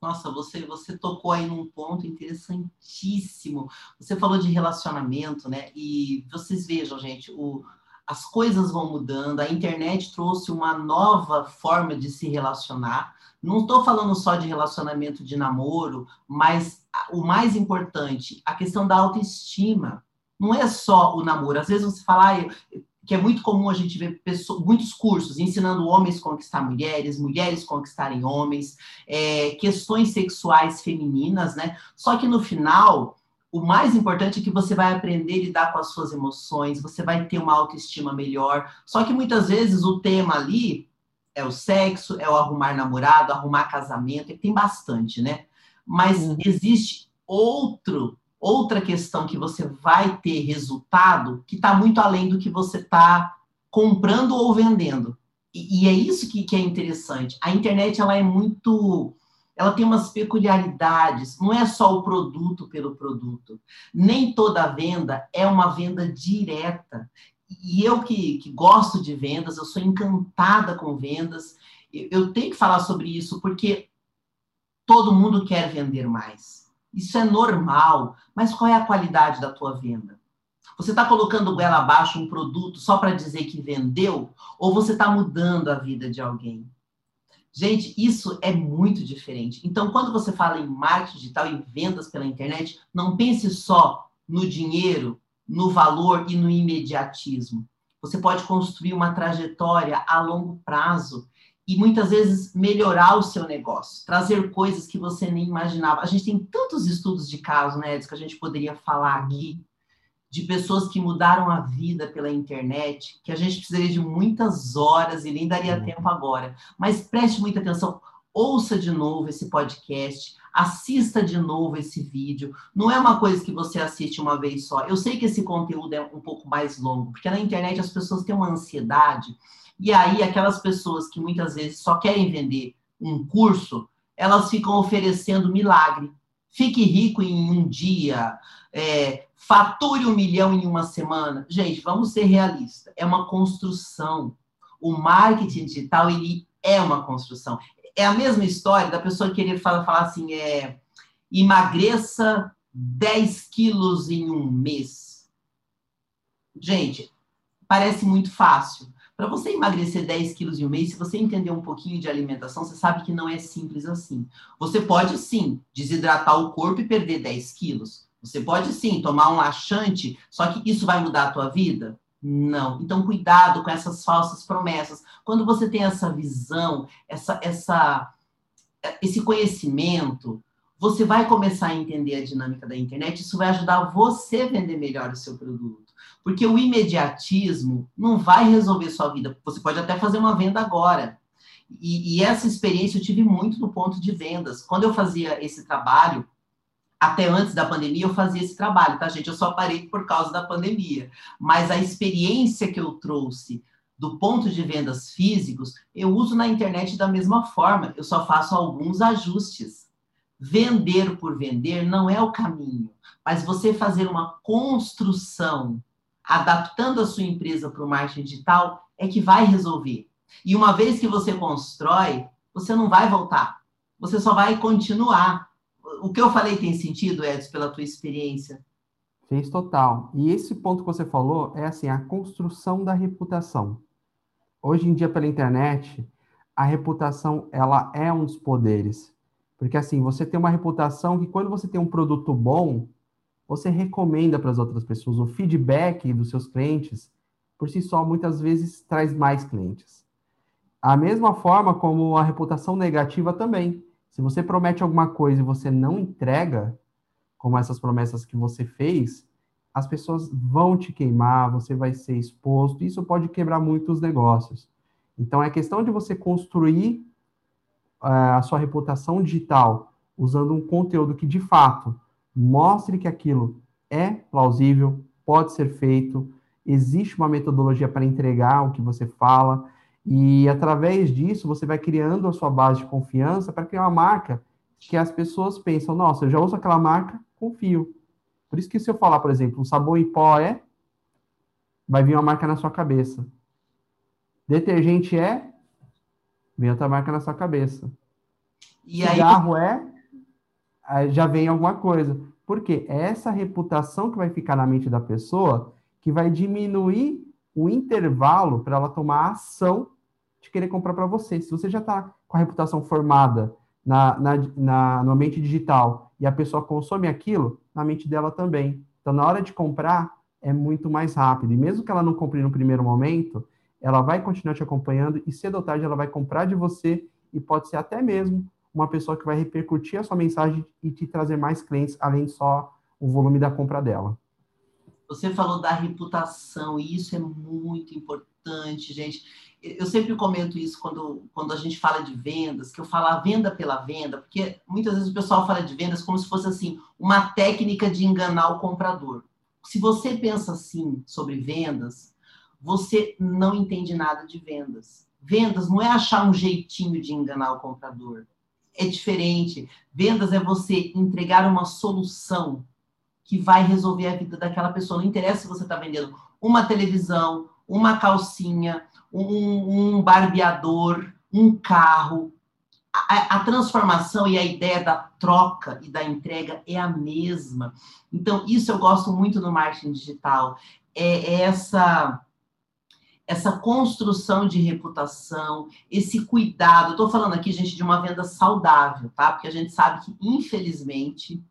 S1: Nossa, você você tocou aí num ponto interessantíssimo. Você falou de relacionamento, né? E vocês vejam, gente, o, as coisas vão mudando, a internet trouxe uma nova forma de se relacionar. Não estou falando só de relacionamento de namoro, mas o mais importante, a questão da autoestima. Não é só o namoro. Às vezes você fala, ah, que é muito comum a gente ver pessoas, muitos cursos ensinando homens a conquistar mulheres, mulheres conquistarem homens, é, questões sexuais femininas, né? Só que no final, o mais importante é que você vai aprender a lidar com as suas emoções, você vai ter uma autoestima melhor. Só que muitas vezes o tema ali é o sexo, é o arrumar namorado, arrumar casamento, e tem bastante, né? Mas uhum. existe outro outra questão que você vai ter resultado que está muito além do que você está comprando ou vendendo. E, e é isso que, que, é interessante. A internet ela é muito. Ela tem umas peculiaridades, não é só o produto pelo produto. Nem toda venda é uma venda direta. E eu que, que gosto de vendas, eu sou encantada com vendas, eu, tenho que falar sobre isso, porque todo mundo quer vender mais isso é normal. Mas qual é a qualidade da tua venda? Você está colocando goela abaixo um produto só para dizer que vendeu? Ou você está mudando a vida de alguém? Gente, isso é muito diferente. Então, quando você fala em marketing digital e vendas pela internet, não pense só no dinheiro, no valor e no imediatismo. Você pode construir uma trajetória a longo prazo e muitas vezes melhorar o seu negócio, trazer coisas que você nem imaginava. A gente tem tantos estudos de caso, né, Edson, que a gente poderia falar aqui, de pessoas que mudaram a vida pela internet, que a gente precisaria de muitas horas e nem daria uhum. tempo agora. Mas preste muita atenção, ouça de novo esse podcast, assista de novo esse vídeo. Não é uma coisa que você assiste uma vez só. Eu sei que esse conteúdo é um pouco mais longo, porque na internet as pessoas têm uma ansiedade e aí, aquelas pessoas que muitas vezes só querem vender um curso, elas ficam oferecendo milagre. Fique rico em um dia, é, fature um milhão em uma semana. Gente, vamos ser realistas. É uma construção. O marketing digital, ele é uma construção. É a mesma história da pessoa querer falar, assim, é, emagreça 10 quilos em um mês. Gente, parece muito fácil. Para você emagrecer 10 quilos em um mês, se você entender um pouquinho de alimentação, você sabe que não é simples assim. Você pode sim desidratar o corpo e perder 10 quilos. Você pode sim tomar um laxante, só que isso vai mudar a tua vida? Não. Então, cuidado com essas falsas promessas. Quando você tem essa visão, essa, essa, esse conhecimento, você vai começar a entender a dinâmica da internet. Isso vai ajudar você a vender melhor o seu produto. Porque o imediatismo não vai resolver sua vida. Você pode até fazer uma venda agora. E, e, essa experiência eu tive muito no ponto de vendas. Quando eu fazia esse trabalho, até antes da pandemia, eu fazia esse trabalho, tá, gente? Eu só parei por causa da pandemia. Mas a experiência que eu trouxe do ponto de vendas físicos, eu uso na internet da mesma forma. Eu só faço alguns ajustes. Vender por vender não é o caminho, mas você fazer uma construção adaptando a sua empresa para o marketing digital, é que vai resolver. E uma vez que você constrói, você não vai voltar. Você só vai continuar. O que eu falei tem sentido, Edson, pela tua experiência?
S2: Fez total. E esse ponto que você falou é assim, a construção da reputação. Hoje em dia, pela internet, a reputação ela é um dos poderes. Porque assim, você tem uma reputação que quando você tem um produto bom, você recomenda para as outras pessoas. O feedback dos seus clientes, por si só, muitas vezes traz mais clientes. A mesma forma como a reputação negativa também. Se você promete alguma coisa e você não entrega, como essas promessas que você fez, as pessoas vão te queimar, você vai ser exposto, isso pode quebrar muitos negócios. Então, é questão de você construir uh, a sua reputação digital usando um conteúdo que, de fato, mostre que aquilo é plausível, pode ser feito, existe uma metodologia para entregar o que você fala, e através disso você vai criando a sua base de confiança para criar uma marca que as pessoas pensam, nossa, eu já uso aquela marca, confio. Por isso que se eu falar, por exemplo, um sabão em pó é, vai vir uma marca na sua cabeça. Detergente é, vem outra marca na sua cabeça. E Cigarro aí... é, já vem alguma coisa. Por quê? É essa reputação que vai ficar na mente da pessoa que vai diminuir o intervalo para ela tomar ação de querer comprar para você. Se você já está com a reputação formada na, na, na, no ambiente digital e a pessoa consome aquilo, na mente dela também. Então, na hora de comprar, é muito mais rápido. E mesmo que ela não compre no primeiro momento, ela vai continuar te acompanhando e cedo ou tarde ela vai comprar de você e pode ser até mesmo uma pessoa que vai repercutir a sua mensagem e te trazer mais clientes, além de só o volume da compra dela.
S1: Você falou da reputação, e isso é muito importante, gente. Eu sempre comento isso quando, quando a gente fala de vendas, que eu falo a venda pela venda, porque muitas vezes o pessoal fala de vendas como se fosse assim, uma técnica de enganar o comprador. Se você pensa assim sobre vendas, você não entende nada de vendas. Vendas não é achar um jeitinho de enganar o comprador é diferente. Vendas é você entregar uma solução que vai resolver a vida daquela pessoa. Não interessa se você está vendendo uma televisão, uma calcinha, um, um barbeador, um carro. A, a, transformação e a ideia da troca e da entrega é a mesma. Então, isso eu gosto muito no marketing digital. É, é essa essa construção de reputação, esse cuidado. Estou falando aqui, gente, de uma venda saudável, tá? Porque a gente sabe que, infelizmente,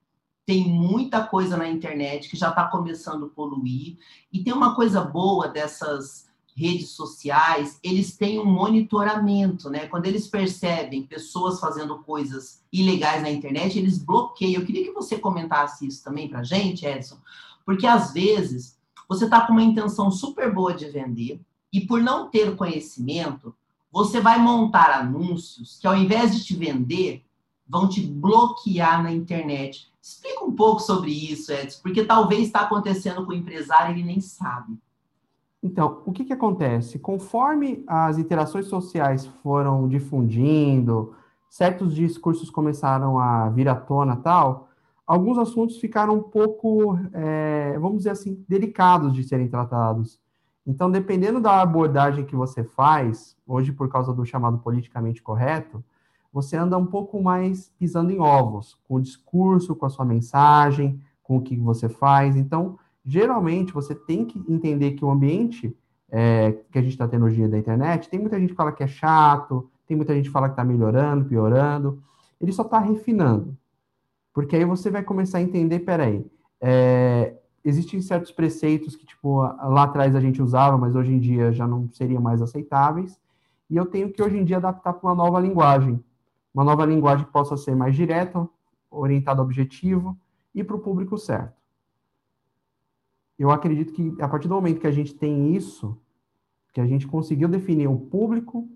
S1: tem muita coisa na internet que já está começando a poluir. E tem uma coisa boa dessas redes sociais, eles têm um monitoramento, né? Quando eles percebem pessoas fazendo coisas ilegais na internet, eles bloqueiam. Eu queria que você comentasse isso também para gente, Edson, porque às vezes você está com uma intenção super boa de vender, e por não ter conhecimento, você vai montar anúncios que, ao invés de te vender, vão te bloquear na internet. Explica um pouco sobre isso, Edson, porque talvez está acontecendo com o empresário e ele nem sabe.
S2: Então, o que, que acontece? Conforme as interações sociais foram difundindo, certos discursos começaram a vir à tona tal, alguns assuntos ficaram um pouco, é, vamos dizer assim, delicados de serem tratados. Então, dependendo da abordagem que você faz, hoje por causa do chamado politicamente correto, você anda um pouco mais pisando em ovos, com o discurso, com a sua mensagem, com o que você faz. Então, geralmente, você tem que entender que o ambiente é, que a gente está tendo hoje dia da internet, tem muita gente que fala que é chato, tem muita gente que fala que está melhorando, piorando. Ele só está refinando. Porque aí você vai começar a entender, peraí, é, existem certos preceitos que, tipo, lá atrás a gente usava, mas hoje em dia já não seriam mais aceitáveis. E eu tenho que, hoje em dia, adaptar para uma nova linguagem. Uma nova linguagem que possa ser mais direta, orientada ao objetivo e para o público certo. Eu acredito que, a partir do momento que a gente tem isso, que a gente conseguiu definir o público,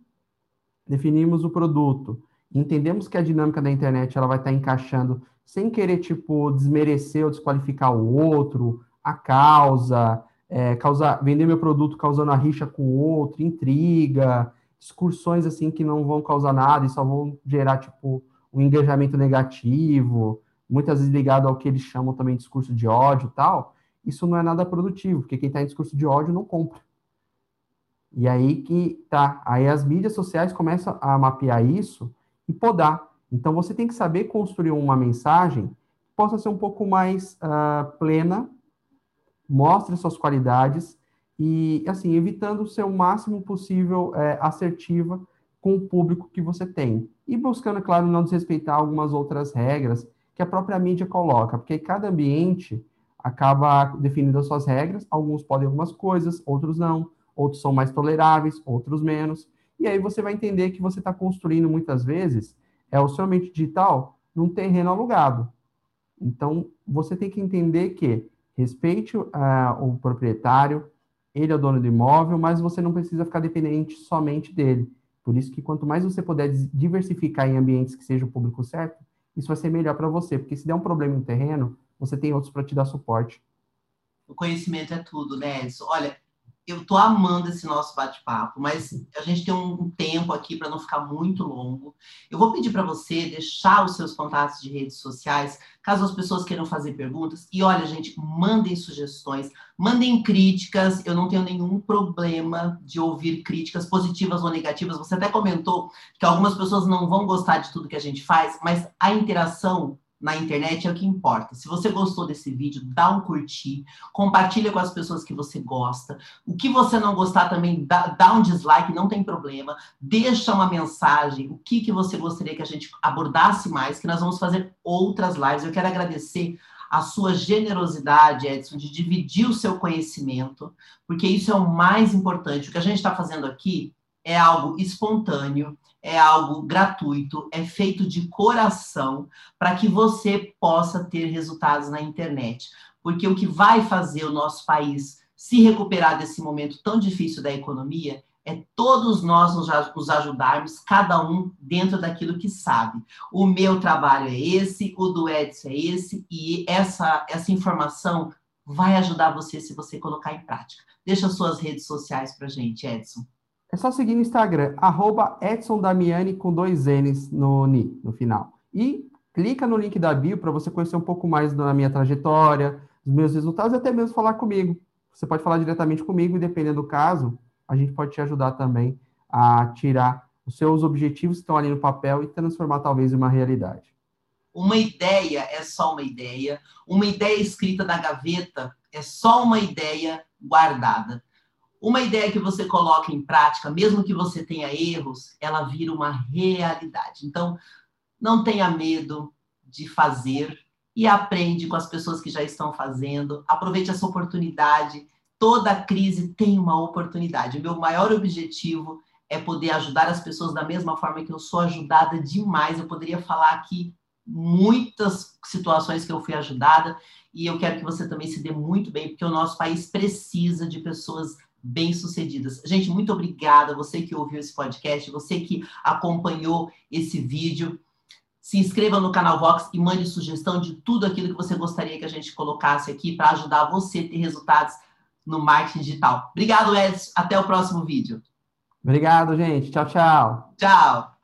S2: definimos o produto, entendemos que a dinâmica da internet ela vai estar encaixando sem querer, tipo, desmerecer ou desqualificar o outro, a causa, é, causar, vender meu produto causando a rixa com o outro, intriga, discussões assim que não vão causar nada e só vão gerar, tipo, um engajamento negativo, muitas vezes ligado ao que eles chamam também de discurso de ódio e tal, isso não é nada produtivo, porque quem está em discurso de ódio não compra. E aí que tá, aí as mídias sociais começam a mapear isso e podar. Então, você tem que saber construir uma mensagem que possa ser um pouco mais uh, plena, mostre suas qualidades e, assim, evitando ser o máximo possível é, assertiva com o público que você tem. E buscando, claro, não desrespeitar algumas outras regras que a própria mídia coloca, porque cada ambiente acaba definindo as suas regras, alguns podem algumas coisas, outros não, outros são mais toleráveis, outros menos, e aí você vai entender que você está construindo muitas vezes é o seu ambiente digital num terreno alugado. Então, você tem que entender que respeite uh, o proprietário, ele é o dono do imóvel, mas você não precisa ficar dependente somente dele. Por isso que quanto mais você puder diversificar em ambientes que seja o público certo, isso vai ser melhor para você, porque se der um problema no terreno, você tem outros para te dar suporte.
S1: O conhecimento é tudo, né? Olha, eu tô amando esse nosso bate-papo, mas a gente tem um tempo aqui para não ficar muito longo. Eu vou pedir para você deixar os seus contatos de redes sociais, caso as pessoas queiram fazer perguntas. E olha, gente, mandem sugestões, mandem críticas. Eu não tenho nenhum problema de ouvir críticas positivas ou negativas. Você até comentou que algumas pessoas não vão gostar de tudo que a gente faz, mas a interação na internet é o que importa. Se você gostou desse vídeo, dá um curtir, compartilha com as pessoas que você gosta. O que você não gostar também, dá, dá um dislike, não tem problema. Deixa uma mensagem, o que, que você gostaria que a gente abordasse mais, que nós vamos fazer outras lives. Eu quero agradecer a sua generosidade, Edson, de dividir o seu conhecimento, porque isso é o mais importante. O que a gente está fazendo aqui é algo espontâneo, é algo gratuito, é feito de coração para que você possa ter resultados na internet. Porque o que vai fazer o nosso país se recuperar desse momento tão difícil da economia é todos nós nos ajudarmos, cada um dentro daquilo que sabe. O meu trabalho é esse, o do Edson é esse, e essa, essa informação vai ajudar você se você colocar em prática. Deixa suas redes sociais para gente, Edson.
S2: É só seguir no Instagram, arroba Edson Damiani com dois N's no, ni, no final. E clica no link da bio para você conhecer um pouco mais da minha trajetória, dos meus resultados e até mesmo falar comigo. Você pode falar diretamente comigo e, dependendo do caso, a gente pode te ajudar também a tirar os seus objetivos que estão ali no papel e transformar talvez em uma realidade.
S1: Uma ideia é só uma ideia, uma ideia escrita na gaveta é só uma ideia guardada. Uma ideia que você coloca em prática, mesmo que você tenha erros, ela vira uma realidade. Então, não tenha medo de fazer e aprende com as pessoas que já estão fazendo. Aproveite essa oportunidade. Toda crise tem uma oportunidade. O meu maior objetivo é poder ajudar as pessoas da mesma forma que eu sou ajudada demais. Eu poderia falar aqui muitas situações que eu fui ajudada e eu quero que você também se dê muito bem, porque o nosso país precisa de pessoas bem-sucedidas. Gente, muito obrigada, você que ouviu esse podcast, você que acompanhou esse vídeo. Se inscreva no canal Vox e mande sugestão de tudo aquilo que você gostaria que a gente colocasse aqui para ajudar você a ter resultados no marketing digital. Obrigado, Edson. Até o próximo vídeo.
S2: Obrigado, gente. Tchau, tchau.
S1: Tchau.